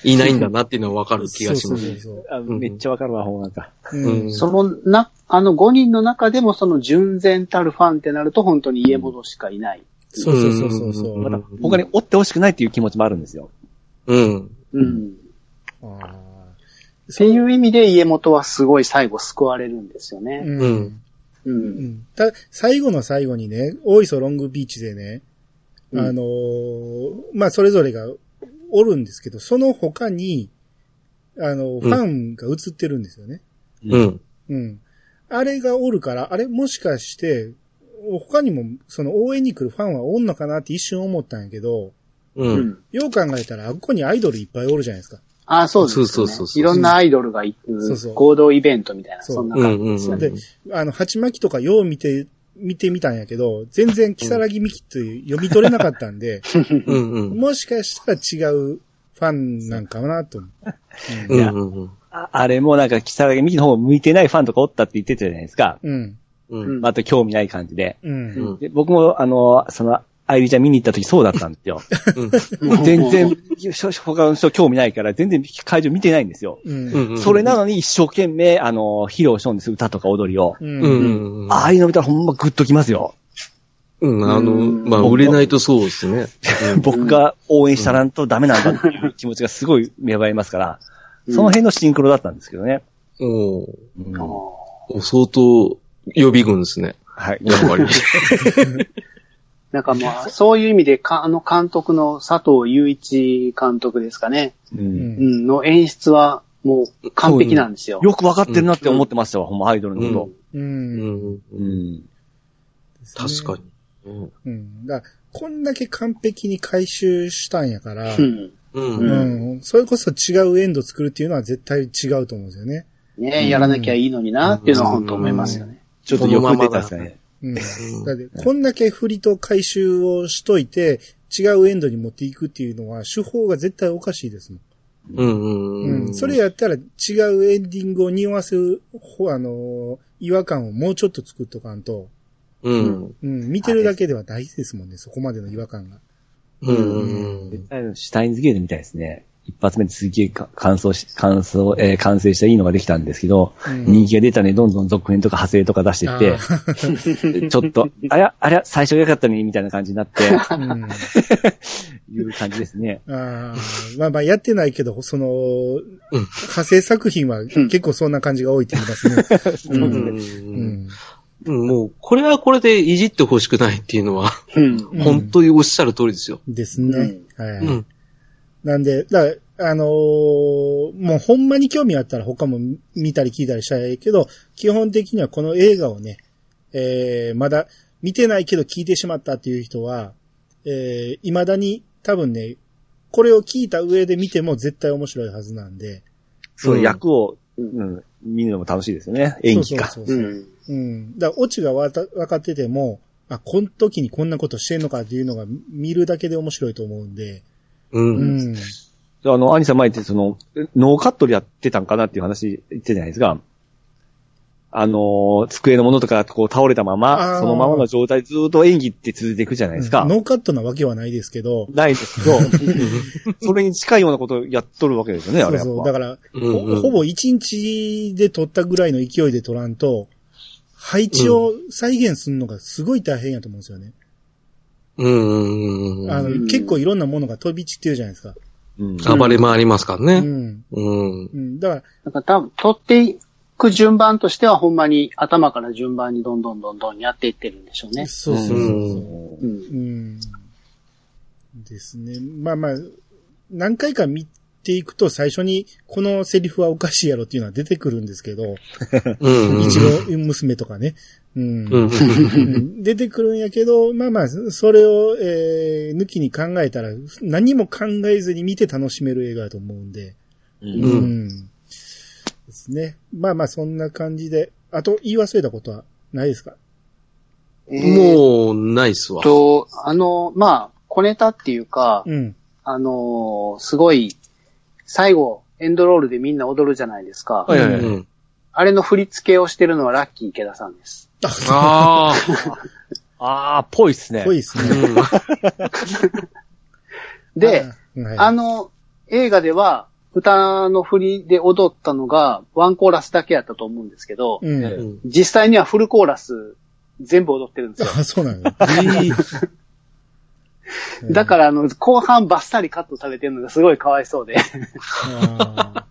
いないんだなっていうのはわかる気がします。そうそうそうあめっちゃわかるわ、ほんなんか。そう。うんうん。そのな、あの5人の中でもその純然たるファンってなると本当に家元しかいない。そうそうそうそうそう。うんまた、他に追ってほしくないっていう気持ちもあるんですよ。うん。うん。ああ。っていう意味で家元はすごい最後救われるんですよね。うん。ううんん。うん。た最後の最後にね、大磯ロングビーチでね、うんあのーまあ、それぞれがおるんですけど、その他に、あの、ファンが映ってるんですよね。うん。うん。あれがおるから、あれもしかして、他にも、その応援に来るファンはおんのかなって一瞬思ったんやけど、う。うんん。よう考えたら、あっこにアイドルいっぱいおるじゃないですか。あ、そうです、ね。そうそうそうそういろんなアイドルが行そうそうく合同イベントみたいな、そうそんな感じですよね。で、あの、鉢巻きとかよう見て、見てみたんやけど、全然、キサラギミキって読み取れなかったんで、うん。うん。もしかしたら違うファンなんかなと思う。ああれもなんか、キサラギ右の方向いてないファンとかおったって言ってたじゃないですか。うん。うん。また興味ない感じで。うん。うん。で僕も、あの、その、アイリちゃん見に行った時そうだったんですよ。全然、他の人興味ないから、全然会場見てないんですよ。うん。うん。それなのに一生懸命、あの、披露しとんです、歌とか踊りを。うん。ううん。ん。うん。ああいうの見たらほんまグッときますよ。うん。あの、まあ、売れないとそうですね。僕が応援したらんとダメなんだっていう気持ちがすごい芽生えますから、その辺のシンクロだったんですけどね。うんお相当予備軍ですね。はい。やっぱり。なんかまあ、そういう意味でか、あの監督の佐藤雄一監督ですかね。ううんうん、の演出はもう完璧なんですよ。よくわかってるなって思ってましたわ、ほんまアイドルのこう。うん。うん。確かに。うんうん。だからこんだけ完璧に回収したんやから、うん。う。うんん。それこそ違うエンド作るっていうのは絶対違うと思うんですよね。ねやらなきゃいいのになっていうのは本当思いますよね。ちょっとよく出たんですかね。うん。だって、こんだけ振りと回収をしといて、違うエンドに持っていくっていうのは、手法が絶対おかしいですもん。うん。うん。うん。それやったら違うエンディングを匂わせる、ほあのー違和感をもうちょっと作っとかんと、うん。うん、見てるだけでは大事ですもんね、そこまでの違和感が。うん。絶対シュタインズゲートみたいですね。一発目ですげえか完走し、完走、えー完成したいいのができたんですけど、うん人気が出たね、どんどん続編とか派生とか出してってあ、ちょっと、あれ、あれ、最初が良かったのに、みたいな感じになって、うん いう感じですね。あーまあまあやってないけど、その、派生作品は結構そんな感じが多いって言いますね。うん。ううんん。もう、これはこれでいじってほしくないっていうのは、うん。うん本当におっしゃる通りですよ。ですね。はい。うん。なんで、だあのーもうほんまに興味あったら他も見たり聞いたりしたらいいけど、基本的にはこの映画をね、えー、まだ見てないけど聞いてしまったっていう人は、えー、未だに多分ね、これを聞いた上で見ても絶対面白いはずなんで。そう、うん役を、うん、見るのも楽しいですよね。演技か。そうそうそうう。ん。うん。だから、オチがわた分かってても、あ、この時にこんなことしてんのかっていうのが見るだけで面白いと思うんで。う。うんん。あの、アニさん前ってその、ノーカットでやってたんかなっていう話言ってたじゃないですか。あの、机のものとかこう倒れたまま、そのままの状態ずっと演技って続いていくじゃないですか。ノーカットなわけはないですけど、ないですけど、それに近いようなことをやっとるわけですよね、あれ。そうそう。だから、うんうんほほぼ一日で撮ったぐらいの勢いで撮らんと、配置を再現するのがすごい大変やと思うんですよね。うん。あの、うん結構いろんなものが飛び散ってるじゃないですか。うん暴れ回りますからうね。ん。うん。うん。だから、なんか多分、取っていく順番としてはほんまに頭から順番にどんどんどんどんやっていってるんでしょうね。そうそうそうそう。うん。うん。ですね。まあまあ、何回か見ていくと最初にこのセリフはおかしいやろっていうのは出てくるんですけど、うん。一郎娘とかね。うん。出てくるんやけど、まあまあ、それを、えー抜きに考えたら、何も考えずに見て楽しめる映画だと思うんで。ううんんですね。まあまあ、そんな感じで。あと、言い忘れたことはないですか？えーもう、ないっすわ。と、あの、まあ、小ネタっていうか、うん。あのーすごい、最後、エンドロールでみんな踊るじゃないですか。うはいはいはい。ん。あれの振り付けをしてるのはラッキー池田さんです。ああ。あー、ぽいっすね。ぽいっすね。うん。で、あ、はいあの、映画では、歌の振りで踊ったのが、ワンコーラスだけやったと思うんですけど、うん。うん実際にはフルコーラス全部踊ってるんですよ。あ、そうなのよ。だから、あの、後半バッサリカットされてるのがすごいかわいそうで、あ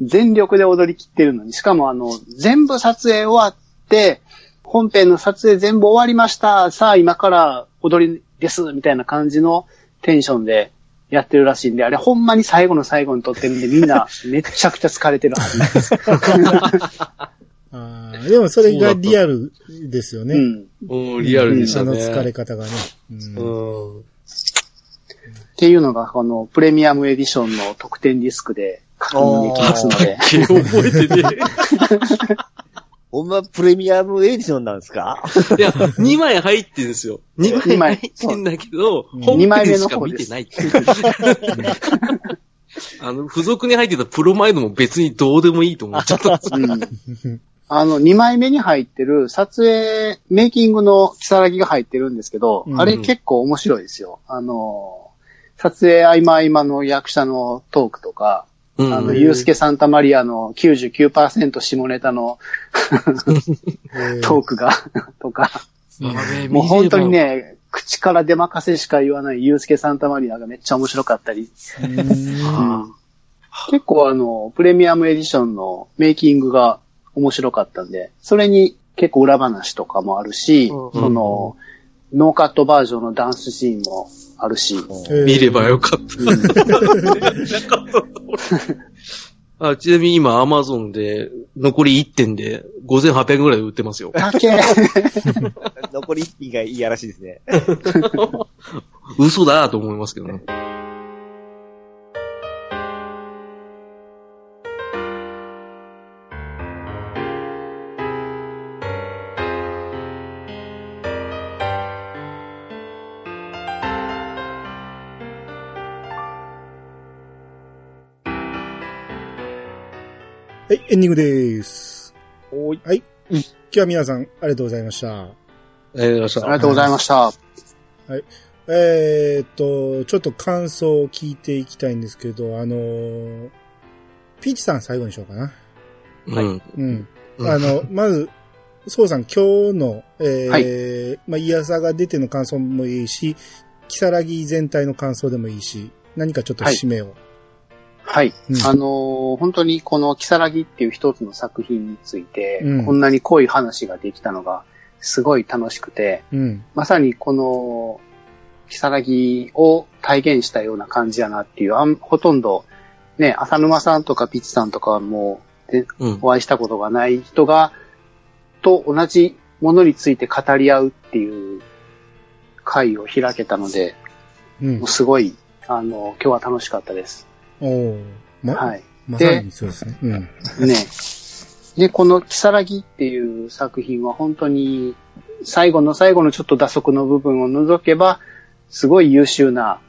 全力で踊り切ってるのに、しかもあの、全部撮影終わって、本編の撮影全部終わりました。さあ、今から踊りです。みたいな感じのテンションでやってるらしいんで、あれほんまに最後の最後に撮ってるんで、みんな めちゃくちゃ疲れてるはずです。ーあーでもそれがリアルですよね。うん。うん、リアルでしたね。あの疲れ方がね。うんうん。っていうのが、このプレミアムエディションの特典ディスクで確認できますので。覚えてね。ほんまプレミアムエディションなんですか？いや、2枚入ってるんですよ。2二枚枚入ってんだけど、うん本二枚目しか見てないっていう。あの、付属に入ってたプロマイドも別にどうでもいいと思っちゃったんですよ。うんあの、2枚目に入ってる撮影、メイキングのキサラギが入ってるんですけど、うんあれ結構面白いですよ。あの、撮影合間合間の役者のトークとか、うんあの、ユースケ・サンタマリアの99%下ネタのえ ートークが、とか、もう本当に。ね、口から出まかせしか言わないユースケ・サンタマリアがめっちゃ面白かったり、うーん。あ結構あの、プレミアムエディションのメイキングが面白かったんで、それに結構裏話とかもあるし、うん。その、ノーカットバージョンのダンスシーンもあるし、えー見ればよかった。あちなみに今、アマゾンで、残り1点で、5800円ぐらいで売ってますよ。残り1品が嫌らしいですね。嘘だと思いますけどね。はい、エンディングです。おい。はい。今日は皆さん、ありがとうございました。ありがとうございました。ありがとうございました。えーっと、ちょっと感想を聞いていきたいんですけど、あのーピーチさん最後にしようかな。うん。うん。うんあの、まず、そうさん今日の、えーまあ、イヤサが出ての感想もいいし、キサラギ全体の感想でもいいし、何かちょっと締めを。はい。うんあのー本当にこのキサラギっていう一つの作品について、うんこんなに濃い話ができたのが、すごい楽しくて、うん。まさにこの、キサラギを体現したような感じやなっていう、あんほとんど、ね、浅沼さんとかピッチさんとかはもう、でうん。お会いしたことがない人が、と同じものについて語り合うっていう会を開けたので、うんもう。すごい、あの、今日は楽しかったです。おーま、はい。まさにそうですね。うん。ね。で、このキサラギっていう作品は本当に最後の最後のちょっと打足の部分を除けば、すごい優秀な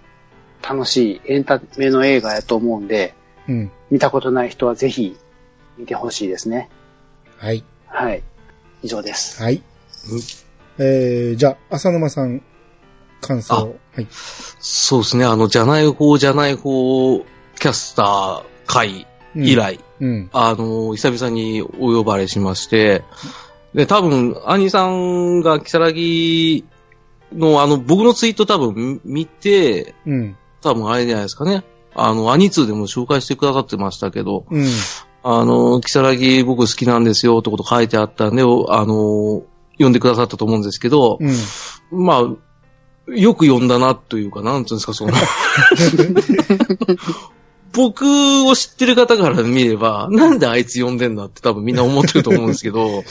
楽しいエンタメの映画やと思うんで、うん。見たことない人はぜひ見てほしいですね。はい。はい。以上です。はい。えー、じゃあ、浅沼さん、感想。はい。そうですね。あの、じゃない方じゃない方キャスター会うん以。来、うん。あの、久々にお呼ばれしまして、で、多分、兄さんが、キサラギの、あの、僕のツイート多分見て、うん。多分あれじゃないですかね。あの、アニツーでも紹介してくださってましたけど、うん。あの、キサラギ僕好きなんですよってこと書いてあったんで、おあの、読んでくださったと思うんですけど、うん。まあ、よく読んだなというか、なんていうんですか、その、僕を知ってる方から見れば、なんであいつ読んでんだって多分みんな思ってると思うんですけど、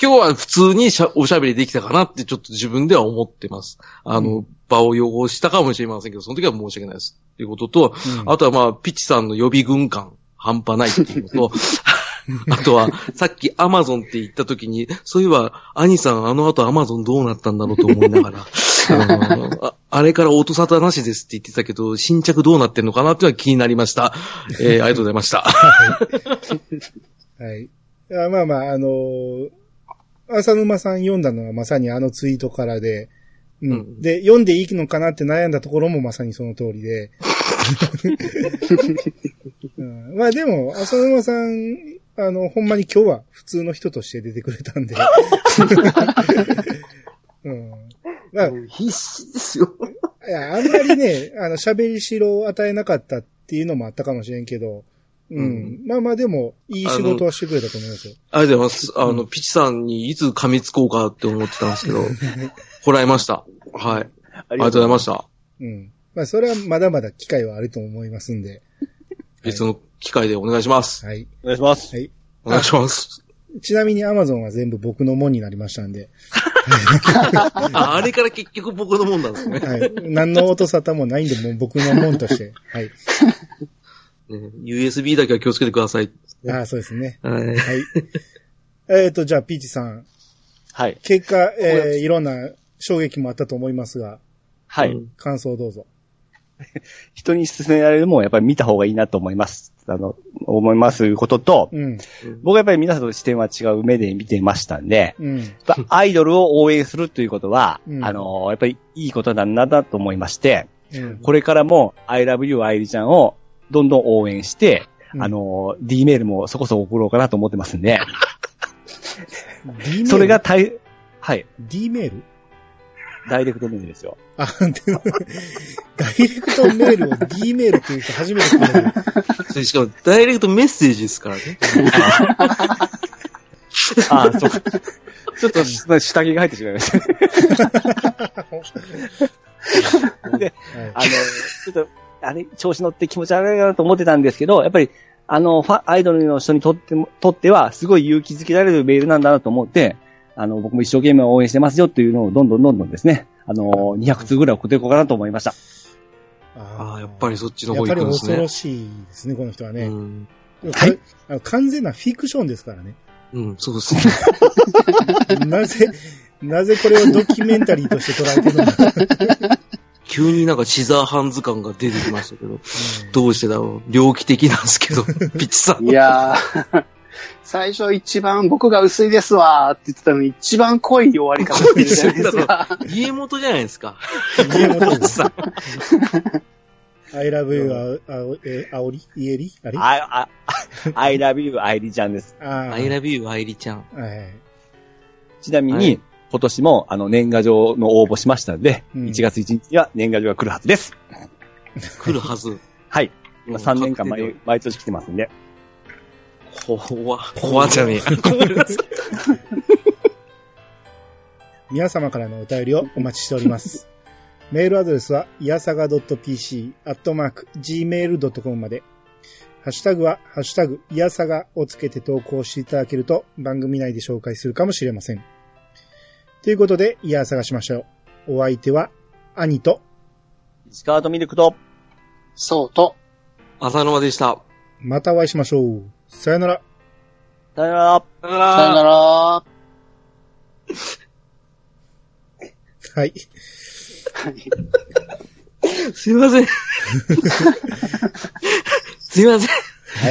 今日は普通にしゃおしゃべりできたかなってちょっと自分では思ってます。あの、場を汚したかもしれませんけど、その時は申し訳ないです。っていうことと、うんあとはまあ、ピッチさんの予備軍感、半端ないっていうのと、あとは、さっきアマゾンって言った時に、そういえば、アニさんあの後アマゾンどうなったんだろうと思いながら、あのああれから音沙汰なしですって言ってたけど、新着どうなってんのかなっていうのは気になりました。えー、ありがとうございました。はい。まあまあ、あのー浅沼さん読んだのはまさにあのツイートからで、うん。うんで、読んでいいのかなって悩んだところもまさにその通りで。うん、まあでも、浅沼さん、あの、ほんまに今日は普通の人として出てくれたんで。うん。まあ、必死ですよ。いや、あんまりね、あの、喋りしろを与えなかったっていうのもあったかもしれんけど、うん。うんまあまあでも、いい仕事はしてくれたと思いますよ。ありがとうございます。あの、ピチさんにいつ噛みつこうかって思ってたんですけど、こらえました。はい。ありがとうございました。うん。まあそれはまだまだ機会はあると思いますんで。別の機会でお願いします。はい。お願いします。はい。お願いします。ちなみに Amazon は全部僕のもんになりましたんで。あ、あれから結局僕のもんなんですね。はい。何の音沙汰もないんで、もう僕のもんとして。はい。ね USB だけは気をつけてください。ああ、そうですね。はい。はい。えっと、じゃあ、ピーチさん。はい。結果、えー、いろんな衝撃もあったと思いますが、はい。うん感想をどうぞ。人に勧められるもんやっぱり見た方がいいなと思います。あの、思いますことと、うん。僕はやっぱり皆さんと視点は違う目で見てましたんで、うん。アイドルを応援するということは、うんあの、やっぱりいいことなんだなと思いまして、うん。これからも I love you 愛理ちゃんをどんどん応援して、うんあの、D メールもそこそこ送ろうかなと思ってますんで、それが大、はい、D メール？ダイレクトメールですよ。あ、でもダイレクトメールを D メールって言うと初めて聞いた。それしかも、ダイレクトメッセージですからね。ああ、そうか。ちょっと下着が入ってしまいました。で、はいあの、ちょっと、あれ、調子乗って気持ち悪いなと思ってたんですけど、やっぱり、あの、ファアイドルの人にとっても、とっては、すごい勇気づけられるメールなんだなと思って、あの、僕も一生懸命応援してますよっていうのをどんどんどんどんですね、あの、200通ぐらい送っていこうかなと思いました。ああ、やっぱりそっちのやっぱり方行くんですね恐ろ。しいですね、この人はね。はいあの完全なフィクションですからね。うん、そうですね。なぜ、なぜこれをドキュメンタリーとして捉えてるのか。急になんかシザーハンズ感が出てきましたけど、どうしてだろう。猟奇的なんですけど、ピッチさん。いやー、最初一番僕が薄いですわーって言ってたのに一番濃い終わり方してるじゃないですか。家元じゃないですか。家元です。さ I love you, あ、あ、え、あおりイエリあれ？あ、あ、I love you 愛理ちゃんです。あ I love you, 愛理ちゃん。はい。ちなみに、はい今年も、あの、年賀状の応募しましたので、うん1月1日には年賀状が来るはずです。来るはず。はい。うん3年間毎年来てますんで。怖、怖じゃねえ。ごめんなさい皆様からのお便りをお待ちしております。メールアドレスは、いやさが .pc、アットマーク、gmail.com まで。ハッシュタグは、ハッシュタグ、いやさがをつけて投稿していただけると、番組内で紹介するかもしれません。ということで、いやさがしましょう。お相手は、兄と、石川とミルクと、そうと、浅沼でした。またお会いしましょう。さよなら。さよなら。さよなら。はい。すいません。すいません。は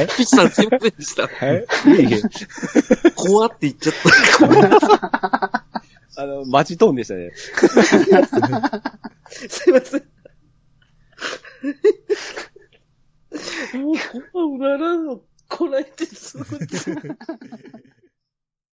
いピッチさんすいませんでした。はい。いえいえ。怖って言っちゃった。あの、マジトーンでしたね。すいません。もう、怖うならんの、こらえてすぐ